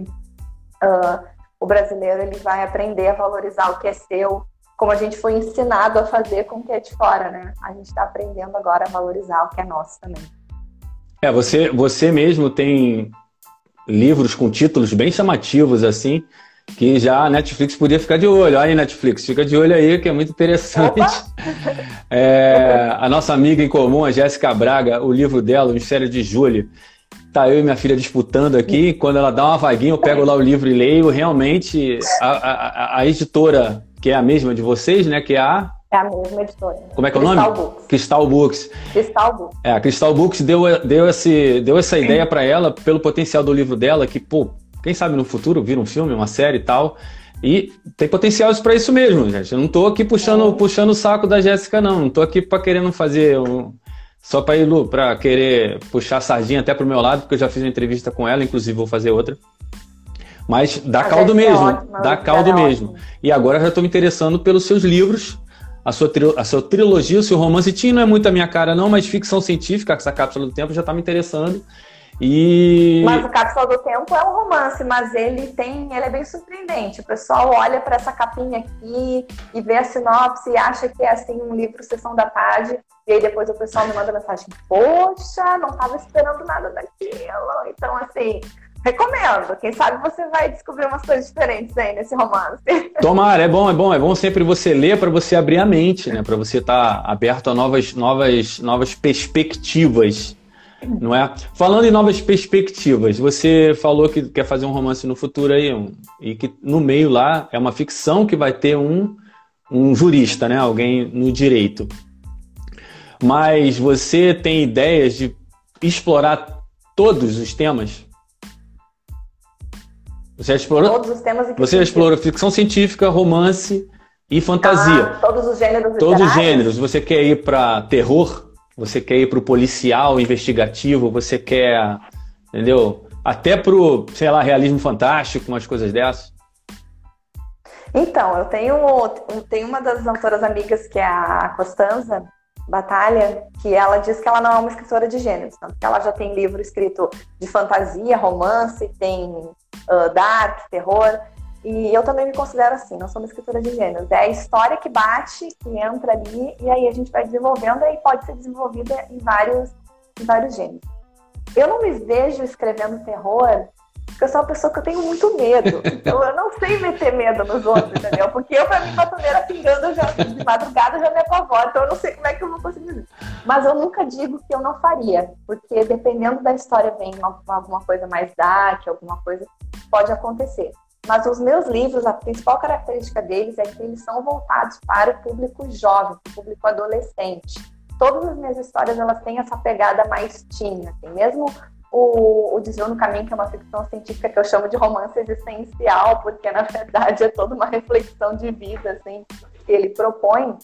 uh, o brasileiro ele vai aprender a valorizar o que é seu, como a gente foi ensinado a fazer com o que é de fora, né? A gente está aprendendo agora a valorizar o que é nosso também. É, você, você mesmo tem livros com títulos bem chamativos, assim, que já a Netflix podia ficar de olho. Aí, Netflix, fica de olho aí, que é muito interessante. É, a nossa amiga em comum, a Jéssica Braga, o livro dela, O Mistério de Júlio, tá eu e minha filha disputando aqui. Quando ela dá uma vaguinha, eu pego lá o livro e leio. Realmente, a, a, a editora, que é a mesma de vocês, né, que é a é a mesma editora. Como é que é o nome? Books. Crystal Books. Crystal Books. É, a Crystal Books deu, deu, esse, deu essa ideia para ela pelo potencial do livro dela, que, pô, quem sabe no futuro vira um filme, uma série e tal. E tem potencial para isso mesmo, gente. Eu não tô aqui puxando, é. puxando o saco da Jéssica, não. Não tô aqui para querendo fazer um, só para ir para querer puxar a sardinha até pro meu lado, porque eu já fiz uma entrevista com ela, inclusive vou fazer outra. Mas dá a caldo é mesmo, é dá caldo mesmo. Ótimo. E agora já estou me interessando pelos seus livros a sua, a sua trilogia, o seu romance. Teen não é muito a minha cara, não, mas ficção científica, essa cápsula do tempo já está me interessando. E... Mas o Cápsula do Tempo é um romance, mas ele tem, ele é bem surpreendente. O pessoal olha para essa capinha aqui e vê a sinopse e acha que é assim um livro sessão da tarde, e aí depois o pessoal me manda mensagem: "Poxa, não estava esperando nada daquilo". Então assim, Recomendo. Quem sabe você vai descobrir umas coisas diferentes aí nesse romance. Tomara, é bom, é bom, é bom sempre você ler para você abrir a mente, né? Para você estar tá aberto a novas, novas, novas perspectivas. Não é? Falando em novas perspectivas, você falou que quer fazer um romance no futuro aí, um, e que no meio lá é uma ficção que vai ter um, um jurista, né? Alguém no direito. Mas você tem ideias de explorar todos os temas? Você explorou? Todos os temas. Você explora ficção científica, romance e fantasia. Ah, todos os gêneros. Todos os gêneros. Você quer ir para terror? Você quer ir para o policial, investigativo? Você quer, entendeu? Até pro, sei lá, realismo fantástico, umas coisas dessas. Então, eu tenho, eu tenho uma das autoras amigas que é a Costanza, Batalha, que ela diz que ela não é uma escritora de gêneros, tanto que ela já tem livro escrito de fantasia, romance, tem uh, dark, terror, e eu também me considero assim, não sou uma escritora de gêneros. É a história que bate, que entra ali, e aí a gente vai desenvolvendo e pode ser desenvolvida em vários, em vários gêneros. Eu não me vejo escrevendo terror porque eu sou uma pessoa que eu tenho muito medo. Então eu não sei meter medo nos outros, entendeu? Porque eu, pra mim, batoneira pingando já, de madrugada já me apavora. Então eu não sei como é que eu vou conseguir isso. Mas eu nunca digo que eu não faria. Porque dependendo da história, vem alguma coisa mais dark, alguma coisa, pode acontecer. Mas os meus livros, a principal característica deles é que eles são voltados para o público jovem, o público adolescente. Todas as minhas histórias elas têm essa pegada mais teen, assim, mesmo o, o Desvio no Caminho, que é uma ficção científica que eu chamo de romance existencial, porque na verdade é toda uma reflexão de vida, assim, que ele propõe.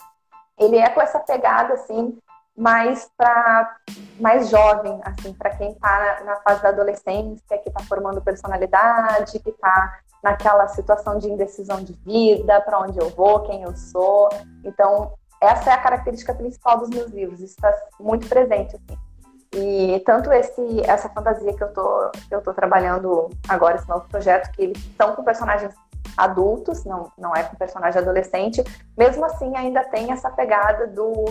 Ele é com essa pegada, assim, mais para mais jovem, assim, para quem está na fase da adolescência, que está formando personalidade, que está naquela situação de indecisão de vida, para onde eu vou, quem eu sou. Então, essa é a característica principal dos meus livros, isso está muito presente, assim. E tanto esse, essa fantasia que eu tô, que eu tô trabalhando agora, esse novo projeto, que eles são com personagens adultos, não, não é com personagem adolescente. Mesmo assim, ainda tem essa pegada do,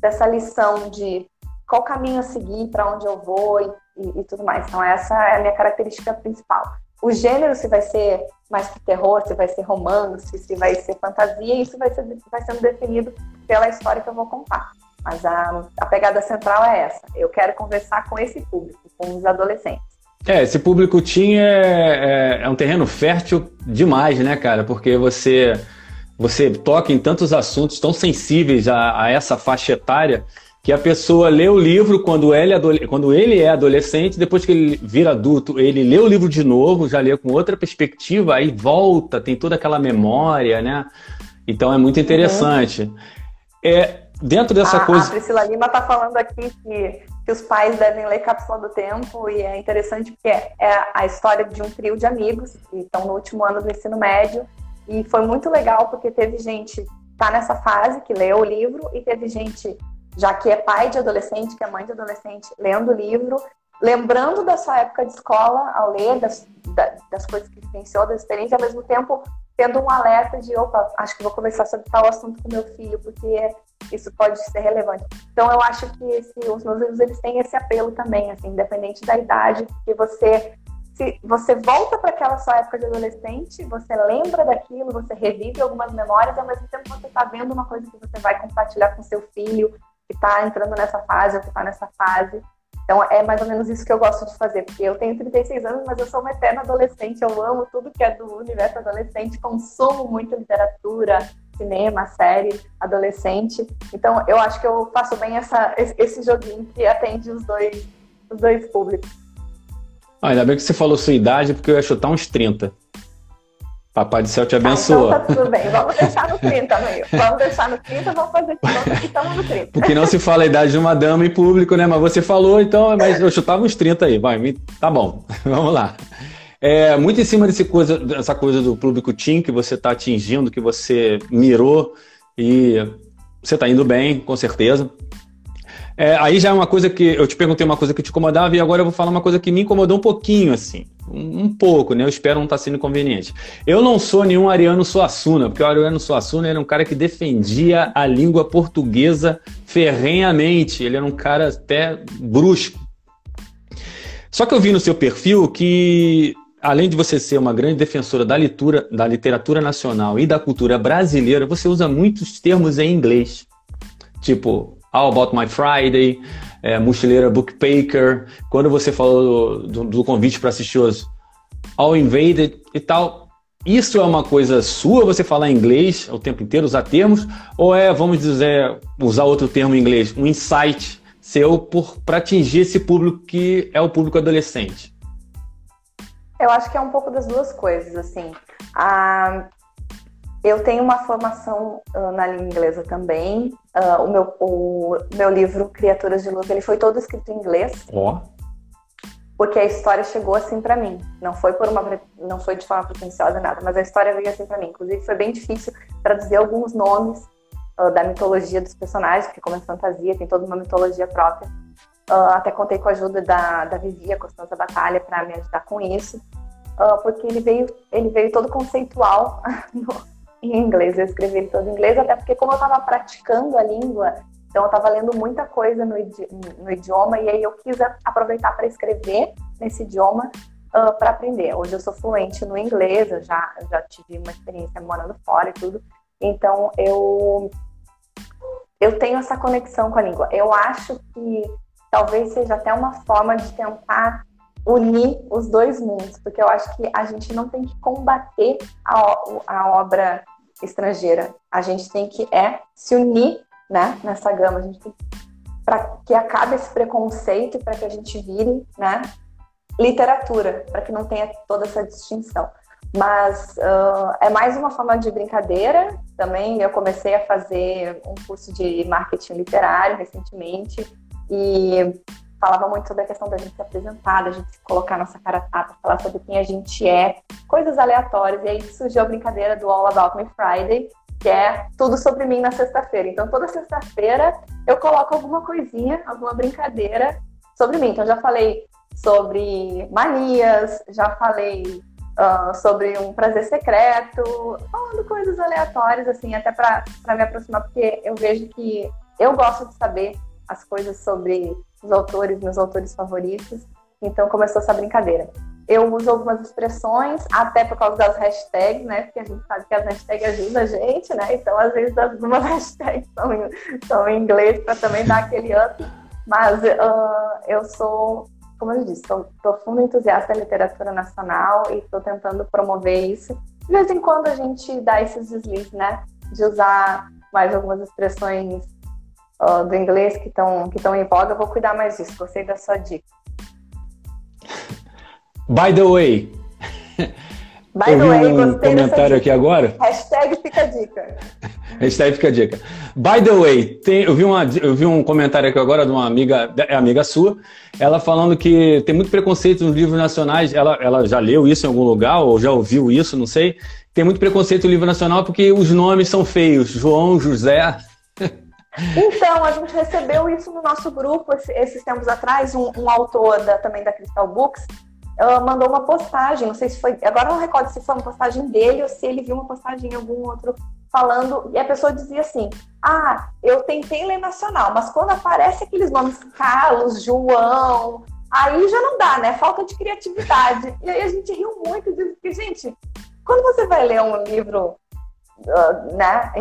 dessa lição de qual caminho a seguir, para onde eu vou e, e, e, tudo mais. Então, essa é a minha característica principal. O gênero, se vai ser mais pro terror, se vai ser romance, se vai ser fantasia, isso vai, ser, vai sendo definido pela história que eu vou contar. Mas a, a pegada central é essa. Eu quero conversar com esse público, com os adolescentes. É, esse público teen é, é, é, um terreno fértil demais, né, cara? Porque você, você toca em tantos assuntos tão sensíveis a, a essa faixa etária que a pessoa lê o livro quando ele, é quando ele é adolescente, depois que ele vira adulto, ele lê o livro de novo, já lê com outra perspectiva, aí volta, tem toda aquela memória, né? Então é muito interessante. Uhum. É, dentro dessa a, coisa. A Priscila Lima está falando aqui que, que os pais devem ler Cápsula do Tempo, e é interessante porque é, é a história de um trio de amigos que estão no último ano do ensino médio. E foi muito legal porque teve gente tá nessa fase que leu o livro e teve gente já que é pai de adolescente, que é mãe de adolescente, lendo o livro, lembrando da sua época de escola ao ler, das, das coisas que vivenciou, da experiência, ao mesmo tempo tendo um alerta de, opa, acho que vou conversar sobre tal assunto com meu filho, porque isso pode ser relevante. Então, eu acho que esse, os meus livros, eles têm esse apelo também, assim, independente da idade, que você se você volta para aquela sua época de adolescente, você lembra daquilo, você revive algumas memórias, ao mesmo tempo você está vendo uma coisa que você vai compartilhar com seu filho, que está entrando nessa fase ou que está nessa fase. Então é mais ou menos isso que eu gosto de fazer, porque eu tenho 36 anos, mas eu sou uma eterna adolescente, eu amo tudo que é do universo adolescente, consumo muito literatura, cinema, série, adolescente. Então eu acho que eu faço bem essa, esse joguinho que atende os dois, os dois públicos. Ah, ainda bem que você falou sua idade, porque eu ia chutar uns 30. Papai do céu te abençoa. Ah, então tá tudo bem, vamos deixar no 30, meio. Vamos deixar no 30, vamos fazer que estamos no 30. Porque não se fala a idade de uma dama em público, né? Mas você falou, então, mas eu chutava uns 30 aí, vai, tá bom, vamos lá. É, muito em cima desse coisa, dessa coisa do público teen que você está atingindo, que você mirou e você está indo bem, com certeza. É, aí já é uma coisa que eu te perguntei uma coisa que te incomodava e agora eu vou falar uma coisa que me incomodou um pouquinho, assim. Um, um pouco, né? Eu espero não estar tá sendo inconveniente. Eu não sou nenhum Ariano Suassuna, porque o Ariano Suassuna era um cara que defendia a língua portuguesa ferrenhamente. Ele era um cara até brusco. Só que eu vi no seu perfil que, além de você ser uma grande defensora da literatura, da literatura nacional e da cultura brasileira, você usa muitos termos em inglês. Tipo, How About My Friday, é, Mochileira Bookpaker, quando você falou do, do, convite para assistir os All Invaded e tal, isso é uma coisa sua, você falar inglês o tempo inteiro, usar termos, ou é, vamos dizer, usar outro termo em inglês, um insight seu para atingir esse público que é o público adolescente? Eu acho que é um pouco das duas coisas, assim. A, eu tenho uma formação uh, na língua inglesa também. Uh, o, meu, o meu livro Criaturas de Luz ele foi todo escrito em inglês. Ó. Oh. Porque a história chegou assim para mim. Não foi por uma não foi de forma pretensiosa nada, mas a história veio assim para mim. Inclusive foi bem difícil traduzir alguns nomes uh, da mitologia dos personagens, porque como é fantasia tem toda uma mitologia própria. até contei com a ajuda da, da Vivi, a Constança Batalha, para me ajudar com isso. porque ele veio, ele veio todo conceitual em inglês. Eu escrevi ele todo em inglês, até porque como eu estava praticando a língua, então eu estava lendo muita coisa no, idi no, idioma e aí eu quis aproveitar para escrever nesse idioma uh, para aprender. Hoje eu sou fluente no inglês, eu já, já tive uma experiência morando fora e tudo. Então eu eu tenho essa conexão com a língua. Eu acho que talvez seja até uma forma de tentar unir os dois mundos, porque eu acho que a gente não tem que combater a, a obra estrangeira. A gente tem que é se unir, né, nessa gama. A gente para que acabe esse preconceito e para que a gente vire, né, literatura, para que não tenha toda essa distinção. Mas uh, é mais uma forma de brincadeira. Também eu comecei a fazer um curso de marketing literário recentemente e falava muito sobre a questão da gente se apresentar, da gente colocar nossa cara tapa, falar sobre quem a gente é, coisas aleatórias. E aí surgiu a brincadeira do All About Me Friday, que é tudo sobre mim na sexta-feira. Então, toda sexta-feira eu coloco alguma coisinha, alguma brincadeira sobre mim. Então, já falei sobre manias, já falei uh, sobre um prazer secreto, falando coisas aleatórias, assim, até para me aproximar, porque eu vejo que eu gosto de saber as coisas sobre os autores, meus autores favoritos, então começou essa brincadeira. Eu uso algumas expressões, até por causa das hashtags, né? Porque a gente sabe que as hashtags ajudam a gente, né? Então, às vezes, algumas hashtags são em, são em inglês para também dar aquele up. Mas uh, eu sou como eu disse, sou profundo entusiasta da literatura nacional e estou tentando promover isso. De vez em quando a gente dá esses deslizes, né? De usar mais algumas expressões uh, do inglês que estão que em voga. Eu vou cuidar mais disso. Gostei da sua dica. By the way. By the way, um comentário aqui agora. Hashtag fica a dica. Hashtag fica a dica. By the way, tem, eu, vi uma, eu vi um comentário aqui agora de uma amiga, é amiga sua, ela falando que tem muito preconceito nos livros nacionais. Ela, ela já leu isso em algum lugar, ou já ouviu isso, não sei. Tem muito preconceito no livro nacional porque os nomes são feios. João, José. Então, a gente recebeu isso no nosso grupo esses tempos atrás. Um, um autor da, também da Crystal Books ela mandou uma postagem, não sei se foi, agora não recordo se foi uma postagem dele ou se ele viu uma postagem em algum outro falando, e a pessoa dizia assim: Ah, eu tentei ler nacional, mas quando aparece aqueles nomes Carlos, João, aí já não dá, né? Falta de criatividade. E aí a gente riu muito e disse que, gente, quando você vai ler um livro uh, né,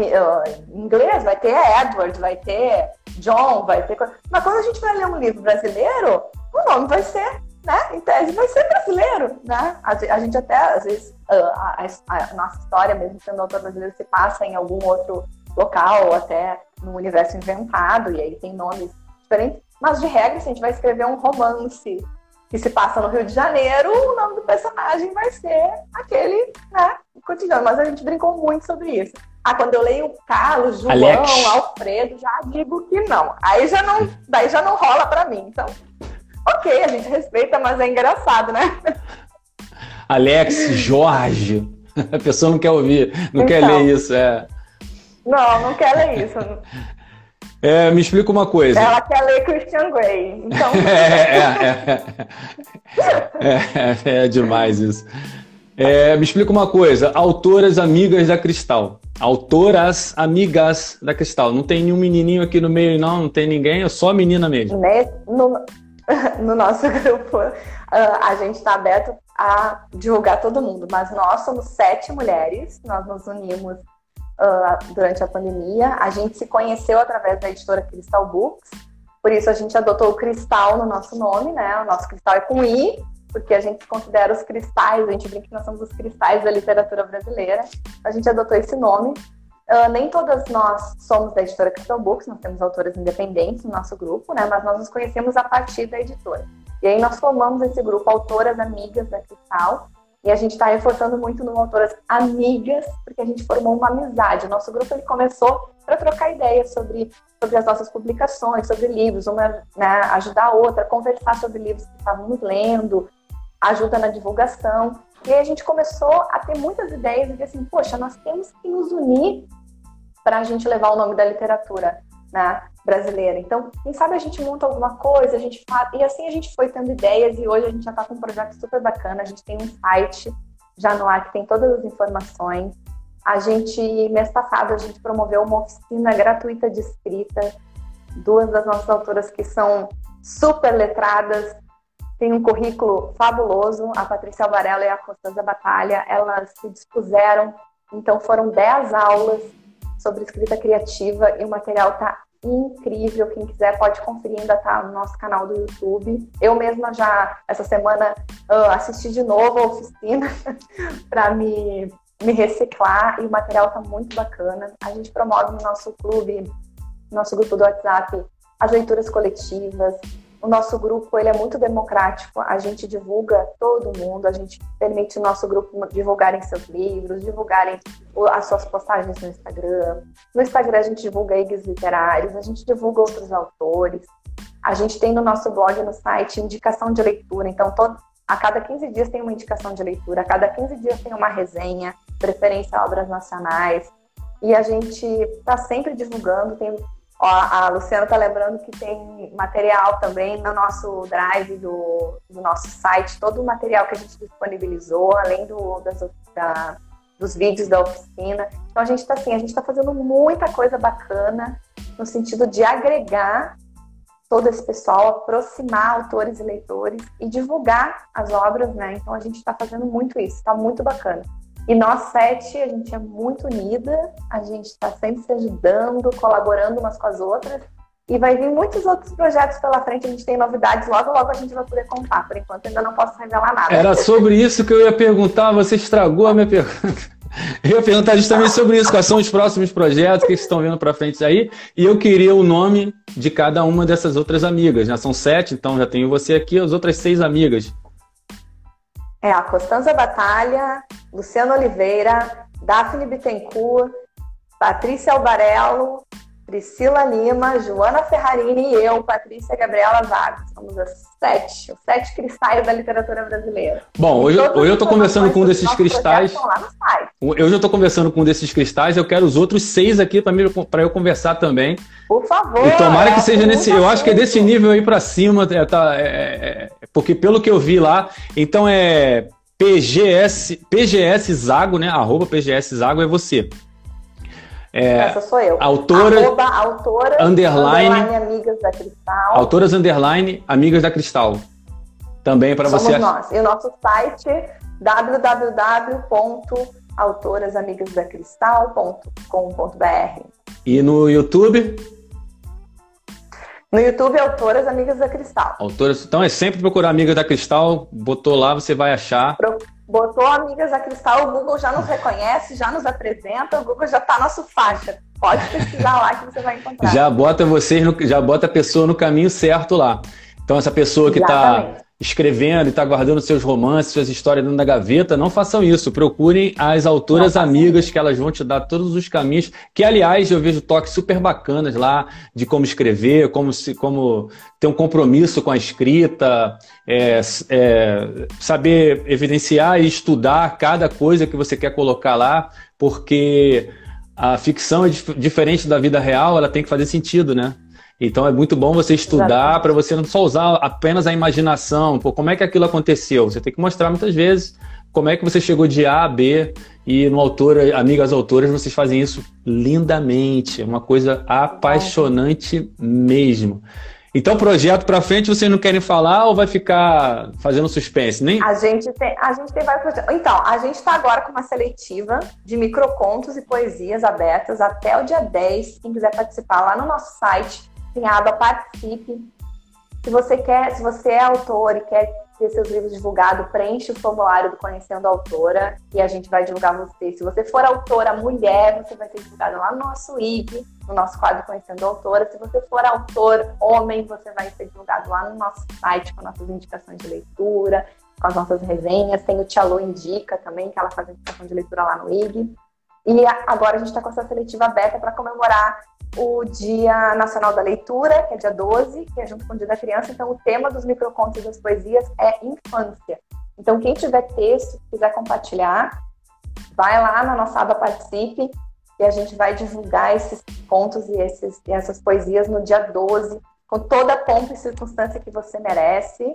inglês, vai ter Edward, vai ter John, vai ter. Mas quando a gente vai ler um livro brasileiro, o nome vai ser né? Em tese vai ser brasileiro, né? A, a gente até, às vezes, a, a, a, nossa história, mesmo sendo autor brasileiro, se passa em algum outro local, ou até no universo inventado, e aí tem nomes diferentes. Mas, de regra, se a gente vai escrever um romance que se passa no Rio de Janeiro, o nome do personagem vai ser aquele, né, cotidiano. Mas a gente brincou muito sobre isso. Ah, quando eu leio Carlos, João, Alex. Alfredo, já digo que não. Aí já não, daí já não rola para mim. Então, ok, a gente respeita, mas é engraçado, né? Alex, Jorge. A pessoa não quer ouvir, não então, quer ler isso. É. Não, não quer ler isso. É, me explica uma coisa. Ela quer ler Christian Grey. Então... é, é, é, é, demais isso. É, me explica uma coisa. Autoras amigas da Cristal. Autoras amigas da Cristal. Não tem nenhum menininho aqui no meio, não? Não tem ninguém? É só menina mesmo. No, no nosso grupo, uh, a gente está aberto a divulgar todo mundo, mas nós somos sete mulheres, nós nos unimos uh, durante a pandemia, a gente se conheceu através da editora Crystal Books, por isso a gente adotou o cristal no nosso nome, né? O nosso cristal é com I, porque a gente considera os cristais, a gente brinca que nós somos os cristais da literatura brasileira. A gente adotou esse nome Uh, nem todas nós somos da editora Crystal Books, nós temos autoras independentes no nosso grupo, né? Mas nós nos conhecemos a partir da editora. E aí nós formamos esse grupo Autoras Amigas da Cristal, e a gente está reforçando muito no Autoras Amigas, porque a gente formou uma amizade. O nosso grupo ele começou para trocar ideias sobre, sobre as nossas publicações, sobre livros, uma né, ajudar a outra, conversar sobre livros que estávamos lendo, ajuda na divulgação. E aí a gente começou a ter muitas ideias de assim, poxa, nós temos que nos unir para a gente levar o nome da literatura né, brasileira. Então, quem sabe a gente monta alguma coisa, a gente faz... E assim a gente foi tendo ideias e hoje a gente já está com um projeto super bacana. A gente tem um site já no ar que tem todas as informações. A gente, mês passado, a gente promoveu uma oficina gratuita de escrita. Duas das nossas autoras que são super letradas, têm um currículo fabuloso. A Patrícia Alvarella e a Costanza Batalha, elas se dispuseram. Então, foram dez aulas sobre escrita criativa e o material tá incrível. Quem quiser pode conferir, ainda tá no nosso canal do YouTube. Eu mesma já, essa semana, uh, assisti de novo a oficina para me, me reciclar e o material tá muito bacana. A gente promove no nosso clube, nosso grupo do WhatsApp, as leituras coletivas, o nosso grupo ele é muito democrático, a gente divulga todo mundo, a gente permite o nosso grupo divulgarem seus livros, divulgarem as suas postagens no Instagram. No Instagram a gente divulga IGs literários, a gente divulga outros autores. A gente tem no nosso blog, no site, indicação de leitura. Então, todo, a cada 15 dias tem uma indicação de leitura, a cada 15 dias tem uma resenha, preferência a obras nacionais. E a gente está sempre divulgando, tem Ó, a Luciana está lembrando que tem material também no nosso drive do, do nosso site, todo o material que a gente disponibilizou, além do, das, da, dos vídeos da oficina. Então a gente está assim, a gente está fazendo muita coisa bacana no sentido de agregar todo esse pessoal, aproximar autores e leitores e divulgar as obras, né? Então a gente está fazendo muito isso, está muito bacana. E nós sete, a gente é muito unida, a gente está sempre se ajudando, colaborando umas com as outras. E vai vir muitos outros projetos pela frente, a gente tem novidades, logo, logo a gente vai poder contar. Por enquanto ainda não posso revelar nada. Era sobre isso que eu ia perguntar, você estragou a minha pergunta. Eu ia perguntar justamente sobre isso, quais são os próximos projetos que estão vindo para frente aí. E eu queria o nome de cada uma dessas outras amigas. Já são sete, então já tenho você aqui, as outras seis amigas. É a Costanza Batalha, Luciano Oliveira, Daphne Bittencourt, Patrícia Albarello, Priscila Lima, Joana Ferrarini e eu, Patrícia Gabriela Zago. Somos as sete, os sete cristais da literatura brasileira. Bom, hoje, hoje eu estou conversando com um desses cristais. Hoje eu estou conversando com um desses cristais, eu quero os outros seis aqui para eu conversar também. Por favor. E tomara é, que seja nesse. Eu acho que é desse nível aí para cima, é, tá, é, é, porque pelo que eu vi lá, então é PGS, PGS Zago, né? Arroba PGS Zago é você. É, Essa sou eu. Autora, Arroba, autoras, underline, underline, amigas da Cristal. Autoras, underline, amigas da Cristal. Também para você. Somos nós. E o nosso site www.autorasamigasdacristal.com.br E no YouTube? No YouTube, Autoras Amigas da Cristal. Autoras, então é sempre procurar Amigas da Cristal, botou lá, você vai achar. Pro botou Amigas da Cristal, o Google já nos reconhece, já nos apresenta, o Google já está nosso faixa. Pode pesquisar lá que você vai encontrar. Já bota vocês, no, já bota a pessoa no caminho certo lá. Então essa pessoa que está escrevendo e está guardando seus romances, suas histórias dentro da gaveta, não façam isso. Procurem as autoras amigas que elas vão te dar todos os caminhos. Que, aliás, eu vejo toques super bacanas lá de como escrever, como, se, como ter um compromisso com a escrita, é, é, saber evidenciar e estudar cada coisa que você quer colocar lá, porque a ficção é dif diferente da vida real, ela tem que fazer sentido, né? Então é muito bom você estudar para você não só usar apenas a imaginação. Pô, como é que aquilo aconteceu? Você tem que mostrar muitas vezes como é que você chegou de A a B e no autor, amigas autoras, vocês fazem isso lindamente. É uma coisa apaixonante mesmo. Então, projeto para frente, vocês não querem falar ou vai ficar fazendo suspense? Nem... A gente tem, a gente tem vários projetos. Então, a gente está agora com uma seletiva de microcontos e poesias abertas até o dia 10. Quem quiser participar lá no nosso site, tem a aba Participe. Se você quer, se você é autor e quer ter seus livros divulgados, preenche o formulário do Conhecendo a Autora e a gente vai divulgar você. Se você for autora mulher, você vai ser divulgado lá no nosso IG, no nosso quadro Conhecendo a Autora. Se você for autor homem, você vai ser divulgado lá no nosso site com nossas indicações de leitura, com as nossas resenhas. Tem o Tia Lu Indica também, que ela faz indicação de leitura lá no IG. E agora a gente está com essa seletiva aberta para comemorar o Dia Nacional da Leitura, que é dia 12, que é junto com o Dia da Criança. Então, o tema dos microcontos e das poesias é infância. Então, quem tiver texto, quiser compartilhar, vai lá na nossa aba Participe e a gente vai divulgar esses contos e, esses, e essas poesias no dia 12, com toda a pompa e circunstância que você merece.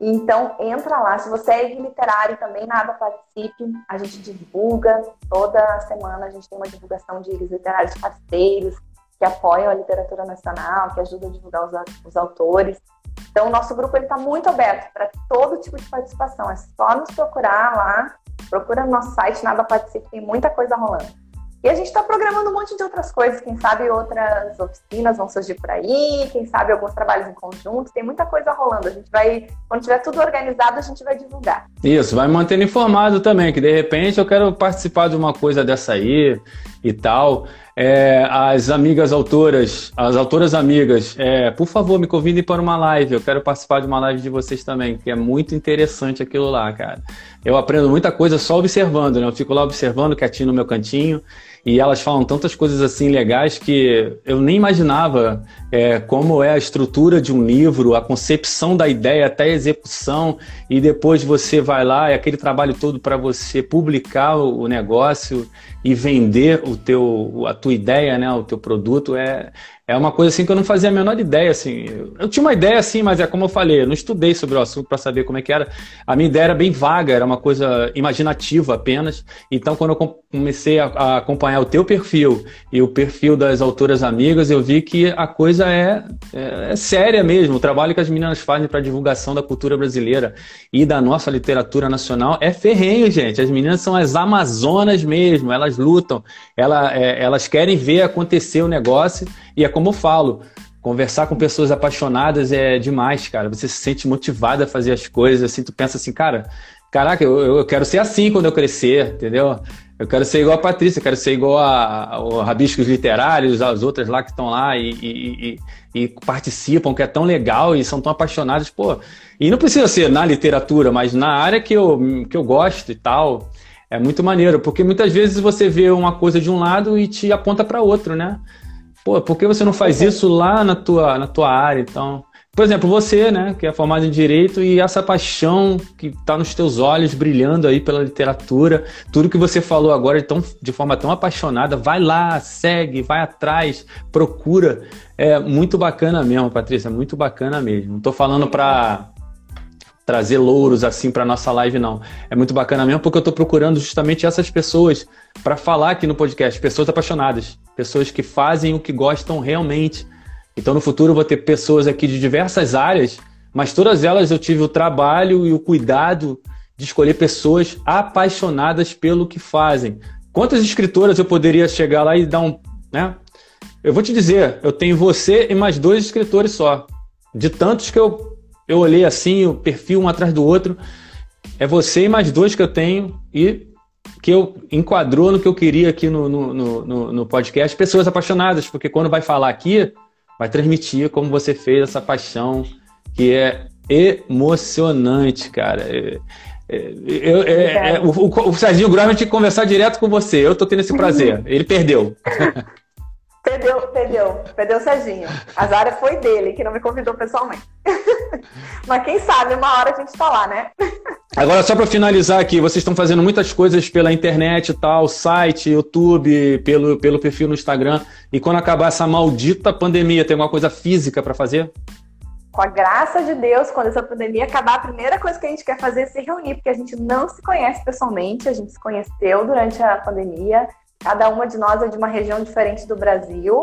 Então, entra lá. Se você é literário também, na aba Participe, a gente divulga. Toda semana a gente tem uma divulgação de literários parceiros, que apoiam a literatura nacional, que ajudam a divulgar os, os autores. Então, o nosso grupo está muito aberto para todo tipo de participação. É só nos procurar lá, procura no nosso site, Nada Participe, tem muita coisa rolando. E a gente está programando um monte de outras coisas, quem sabe outras oficinas vão surgir por aí, quem sabe alguns trabalhos em conjunto, tem muita coisa rolando. A gente vai, quando tiver tudo organizado, a gente vai divulgar. Isso, vai mantendo informado também, que de repente eu quero participar de uma coisa dessa aí e tal. É, as amigas autoras, as autoras amigas, é, por favor, me convidem para uma live. Eu quero participar de uma live de vocês também, que é muito interessante aquilo lá, cara. Eu aprendo muita coisa só observando, né? Eu fico lá observando quietinho no meu cantinho e elas falam tantas coisas assim legais que eu nem imaginava é, como é a estrutura de um livro, a concepção da ideia até a execução, e depois você vai lá e aquele trabalho todo para você publicar o negócio. E vender o teu, a tua ideia, né, o teu produto é, é uma coisa assim que eu não fazia a menor ideia, assim. Eu tinha uma ideia assim, mas é como eu falei, eu não estudei sobre o assunto para saber como é que era. A minha ideia era bem vaga, era uma coisa imaginativa apenas. Então, quando eu comecei a, a acompanhar o teu perfil e o perfil das autoras amigas, eu vi que a coisa é, é, é séria mesmo. O trabalho que as meninas fazem para divulgação da cultura brasileira e da nossa literatura nacional é ferrenho, gente. As meninas são as amazonas mesmo, elas lutam, ela, é, elas querem ver acontecer o negócio e é como eu falo, conversar com pessoas apaixonadas é demais, cara. Você se sente motivado a fazer as coisas, assim, tu pensa assim, cara, caraca, eu, eu quero ser assim quando eu crescer, entendeu? Eu quero ser igual a Patrícia, eu quero ser igual a, a, a Rabiscos Literários, as outras lá que estão lá e, e, e, e, participam, que é tão legal e são tão apaixonadas, pô. E não precisa ser na literatura, mas na área que eu, que eu gosto e tal. É muito maneiro, porque muitas vezes você vê uma coisa de um lado e te aponta para outro, né? Pô, por que você não faz isso lá na tua, na tua área? Então, por exemplo, você, né, que é formado em direito e essa paixão que está nos teus olhos brilhando aí pela literatura, tudo que você falou agora de, tão, de forma tão apaixonada, vai lá, segue, vai atrás, procura. É muito bacana mesmo, Patrícia, muito bacana mesmo. Não estou falando para trazer louros assim para nossa live, não. É muito bacana mesmo porque eu estou procurando justamente essas pessoas para falar aqui no podcast, pessoas apaixonadas, pessoas que fazem o que gostam realmente. Então no futuro eu vou ter pessoas aqui de diversas áreas, mas todas elas eu tive o trabalho e o cuidado de escolher pessoas apaixonadas pelo que fazem. Quantas escritoras eu poderia chegar lá e dar um, né? Eu vou te dizer, eu tenho você e mais dois escritores só. De tantos que eu eu olhei assim, o perfil um atrás do outro. É você e mais dois que eu tenho e que eu enquadrou no que eu queria aqui no, no, no, no podcast. Pessoas apaixonadas, porque quando vai falar aqui, vai transmitir como você fez essa paixão, que é emocionante, cara. É, é, eu, é, é, o, o, o Serginho Grosman tinha que conversar direto com você. Eu tô tendo esse prazer. Ele perdeu. Perdeu, perdeu, perdeu o Serginho. A Zara foi dele, que não me convidou pessoalmente. Mas quem sabe uma hora a gente tá lá, né? Agora, só para finalizar aqui, vocês estão fazendo muitas coisas pela internet e tal, site, YouTube, pelo, pelo perfil no Instagram. E quando acabar essa maldita pandemia, tem alguma coisa física para fazer? Com a graça de Deus, quando essa pandemia acabar, a primeira coisa que a gente quer fazer é se reunir, porque a gente não se conhece pessoalmente, a gente se conheceu durante a pandemia Cada uma de nós é de uma região diferente do Brasil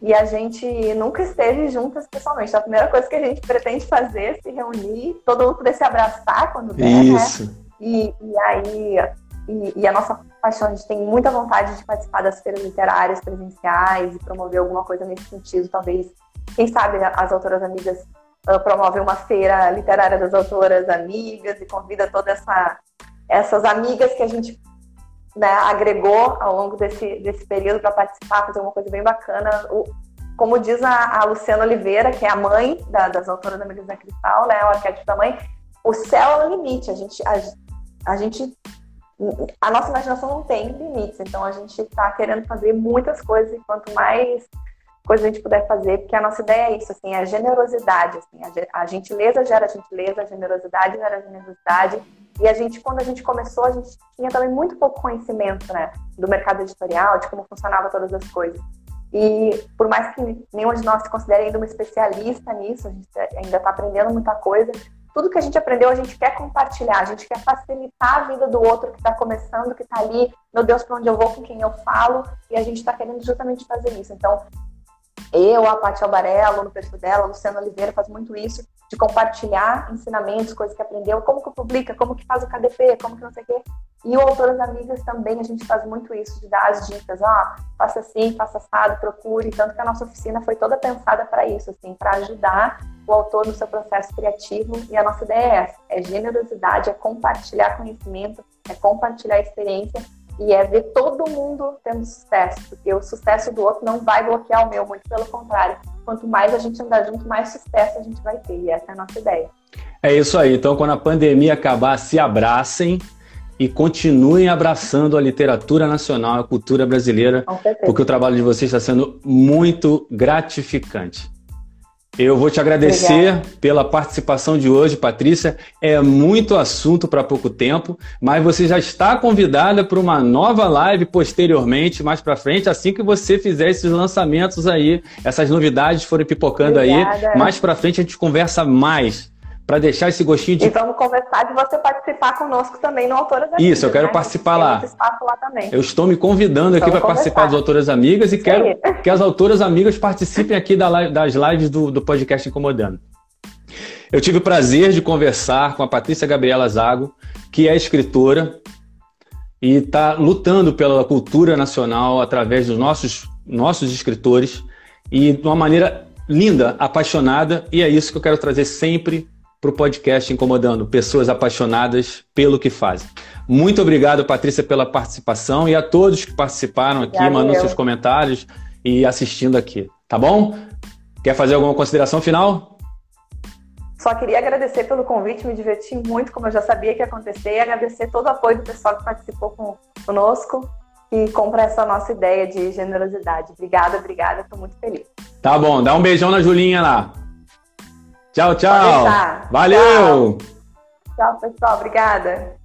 e a gente nunca esteve juntas pessoalmente. Então, a primeira coisa que a gente pretende fazer é se reunir, todo mundo poder se abraçar quando der, né? Isso. né? E, e aí, e, e, a nossa paixão, a gente tem muita vontade de participar das feiras literárias presenciais e promover alguma coisa nesse sentido, talvez, quem sabe as autoras amigas uh, promovem uma feira literária das autoras amigas e convida todas essa, essas amigas que a gente né, agregou ao longo desse, desse período para participar, fazer uma coisa bem bacana. O, como diz a, a, Luciana Oliveira, que é a mãe da, das autoras da Melissa Cristal, né, o arquétipo da mãe, o céu é o limite. A gente, a, a gente, a nossa imaginação não tem limites, então a gente está querendo fazer muitas coisas e quanto mais coisas a gente puder fazer, porque a nossa ideia é isso, assim, é a generosidade, assim, a, a gentileza gera gentileza, a generosidade gera generosidade, e a gente, quando a gente começou, a gente tinha também muito pouco conhecimento, né, do mercado editorial, de como funcionava todas as coisas. E por mais que nenhum de nós se considere ainda uma especialista nisso, a gente ainda está aprendendo muita coisa. Tudo que a gente aprendeu, a gente quer compartilhar, a gente quer facilitar a vida do outro que está começando, que está ali, meu Deus, para onde eu vou, com quem eu falo, e a gente está querendo justamente fazer isso. Então, eu, a Paty Albarello, no perfil dela, a Luciana Oliveira faz muito isso, de compartilhar ensinamentos, coisas que aprendeu, como que publica, como que faz o KDP, como que não sei o quê. E o Autoras Amigas também, a gente faz muito isso, de dar as dicas, ó, ah, faça assim, faça assado, procure, tanto que a nossa oficina foi toda pensada para isso, assim, para ajudar o autor no seu processo criativo, e a nossa ideia é essa, é generosidade, é compartilhar conhecimento, é compartilhar experiência, e é ver todo mundo tendo sucesso, porque o sucesso do outro não vai bloquear o meu, muito pelo contrário. Quanto mais a gente andar junto, mais sucesso a gente vai ter, e essa é a nossa ideia. É isso aí. Então, quando a pandemia acabar, se abracem e continuem abraçando a literatura nacional, a cultura brasileira, porque o trabalho de vocês está sendo muito gratificante. Eu vou te agradecer Obrigada. pela participação de hoje, Patrícia. É muito assunto para pouco tempo, mas você já está convidada para uma nova live posteriormente, mais para frente, assim que você fizer esses lançamentos aí, essas novidades forem pipocando Obrigada. aí. Mais para frente a gente conversa mais para deixar esse gostinho de. E vamos conversar de você participar conosco também no Autoras Amigas. Isso, eu quero né? participar lá. lá também. Eu estou me convidando aqui para participar das Autoras Amigas e Isso quero que as Autoras Amigas participem aqui das lives do, do podcast Incomodando. Eu tive o prazer de conversar com a Patrícia Gabriela Zago, que é escritora e está lutando pela cultura nacional através dos nossos, nossos escritores e de uma maneira linda, apaixonada, e é isso que eu quero trazer sempre para o podcast Incomodando, pessoas apaixonadas pelo que fazem. Muito obrigado, Patrícia, pela participação e a todos que participaram aqui, Obrigada mandando eu. seus comentários e assistindo aqui. Tá bom? Quer fazer alguma consideração final? Só queria agradecer pelo convite, me diverti muito, como eu já sabia que ia acontecer, e agradecer todo o apoio do pessoal que participou com, conosco e compra essa nossa ideia de generosidade. Obrigada, obrigada, estou muito feliz. Tá bom, dá um beijão na Julinha lá. Tchau, tchau. Valeu! Tchau, tchau pessoal. Obrigada.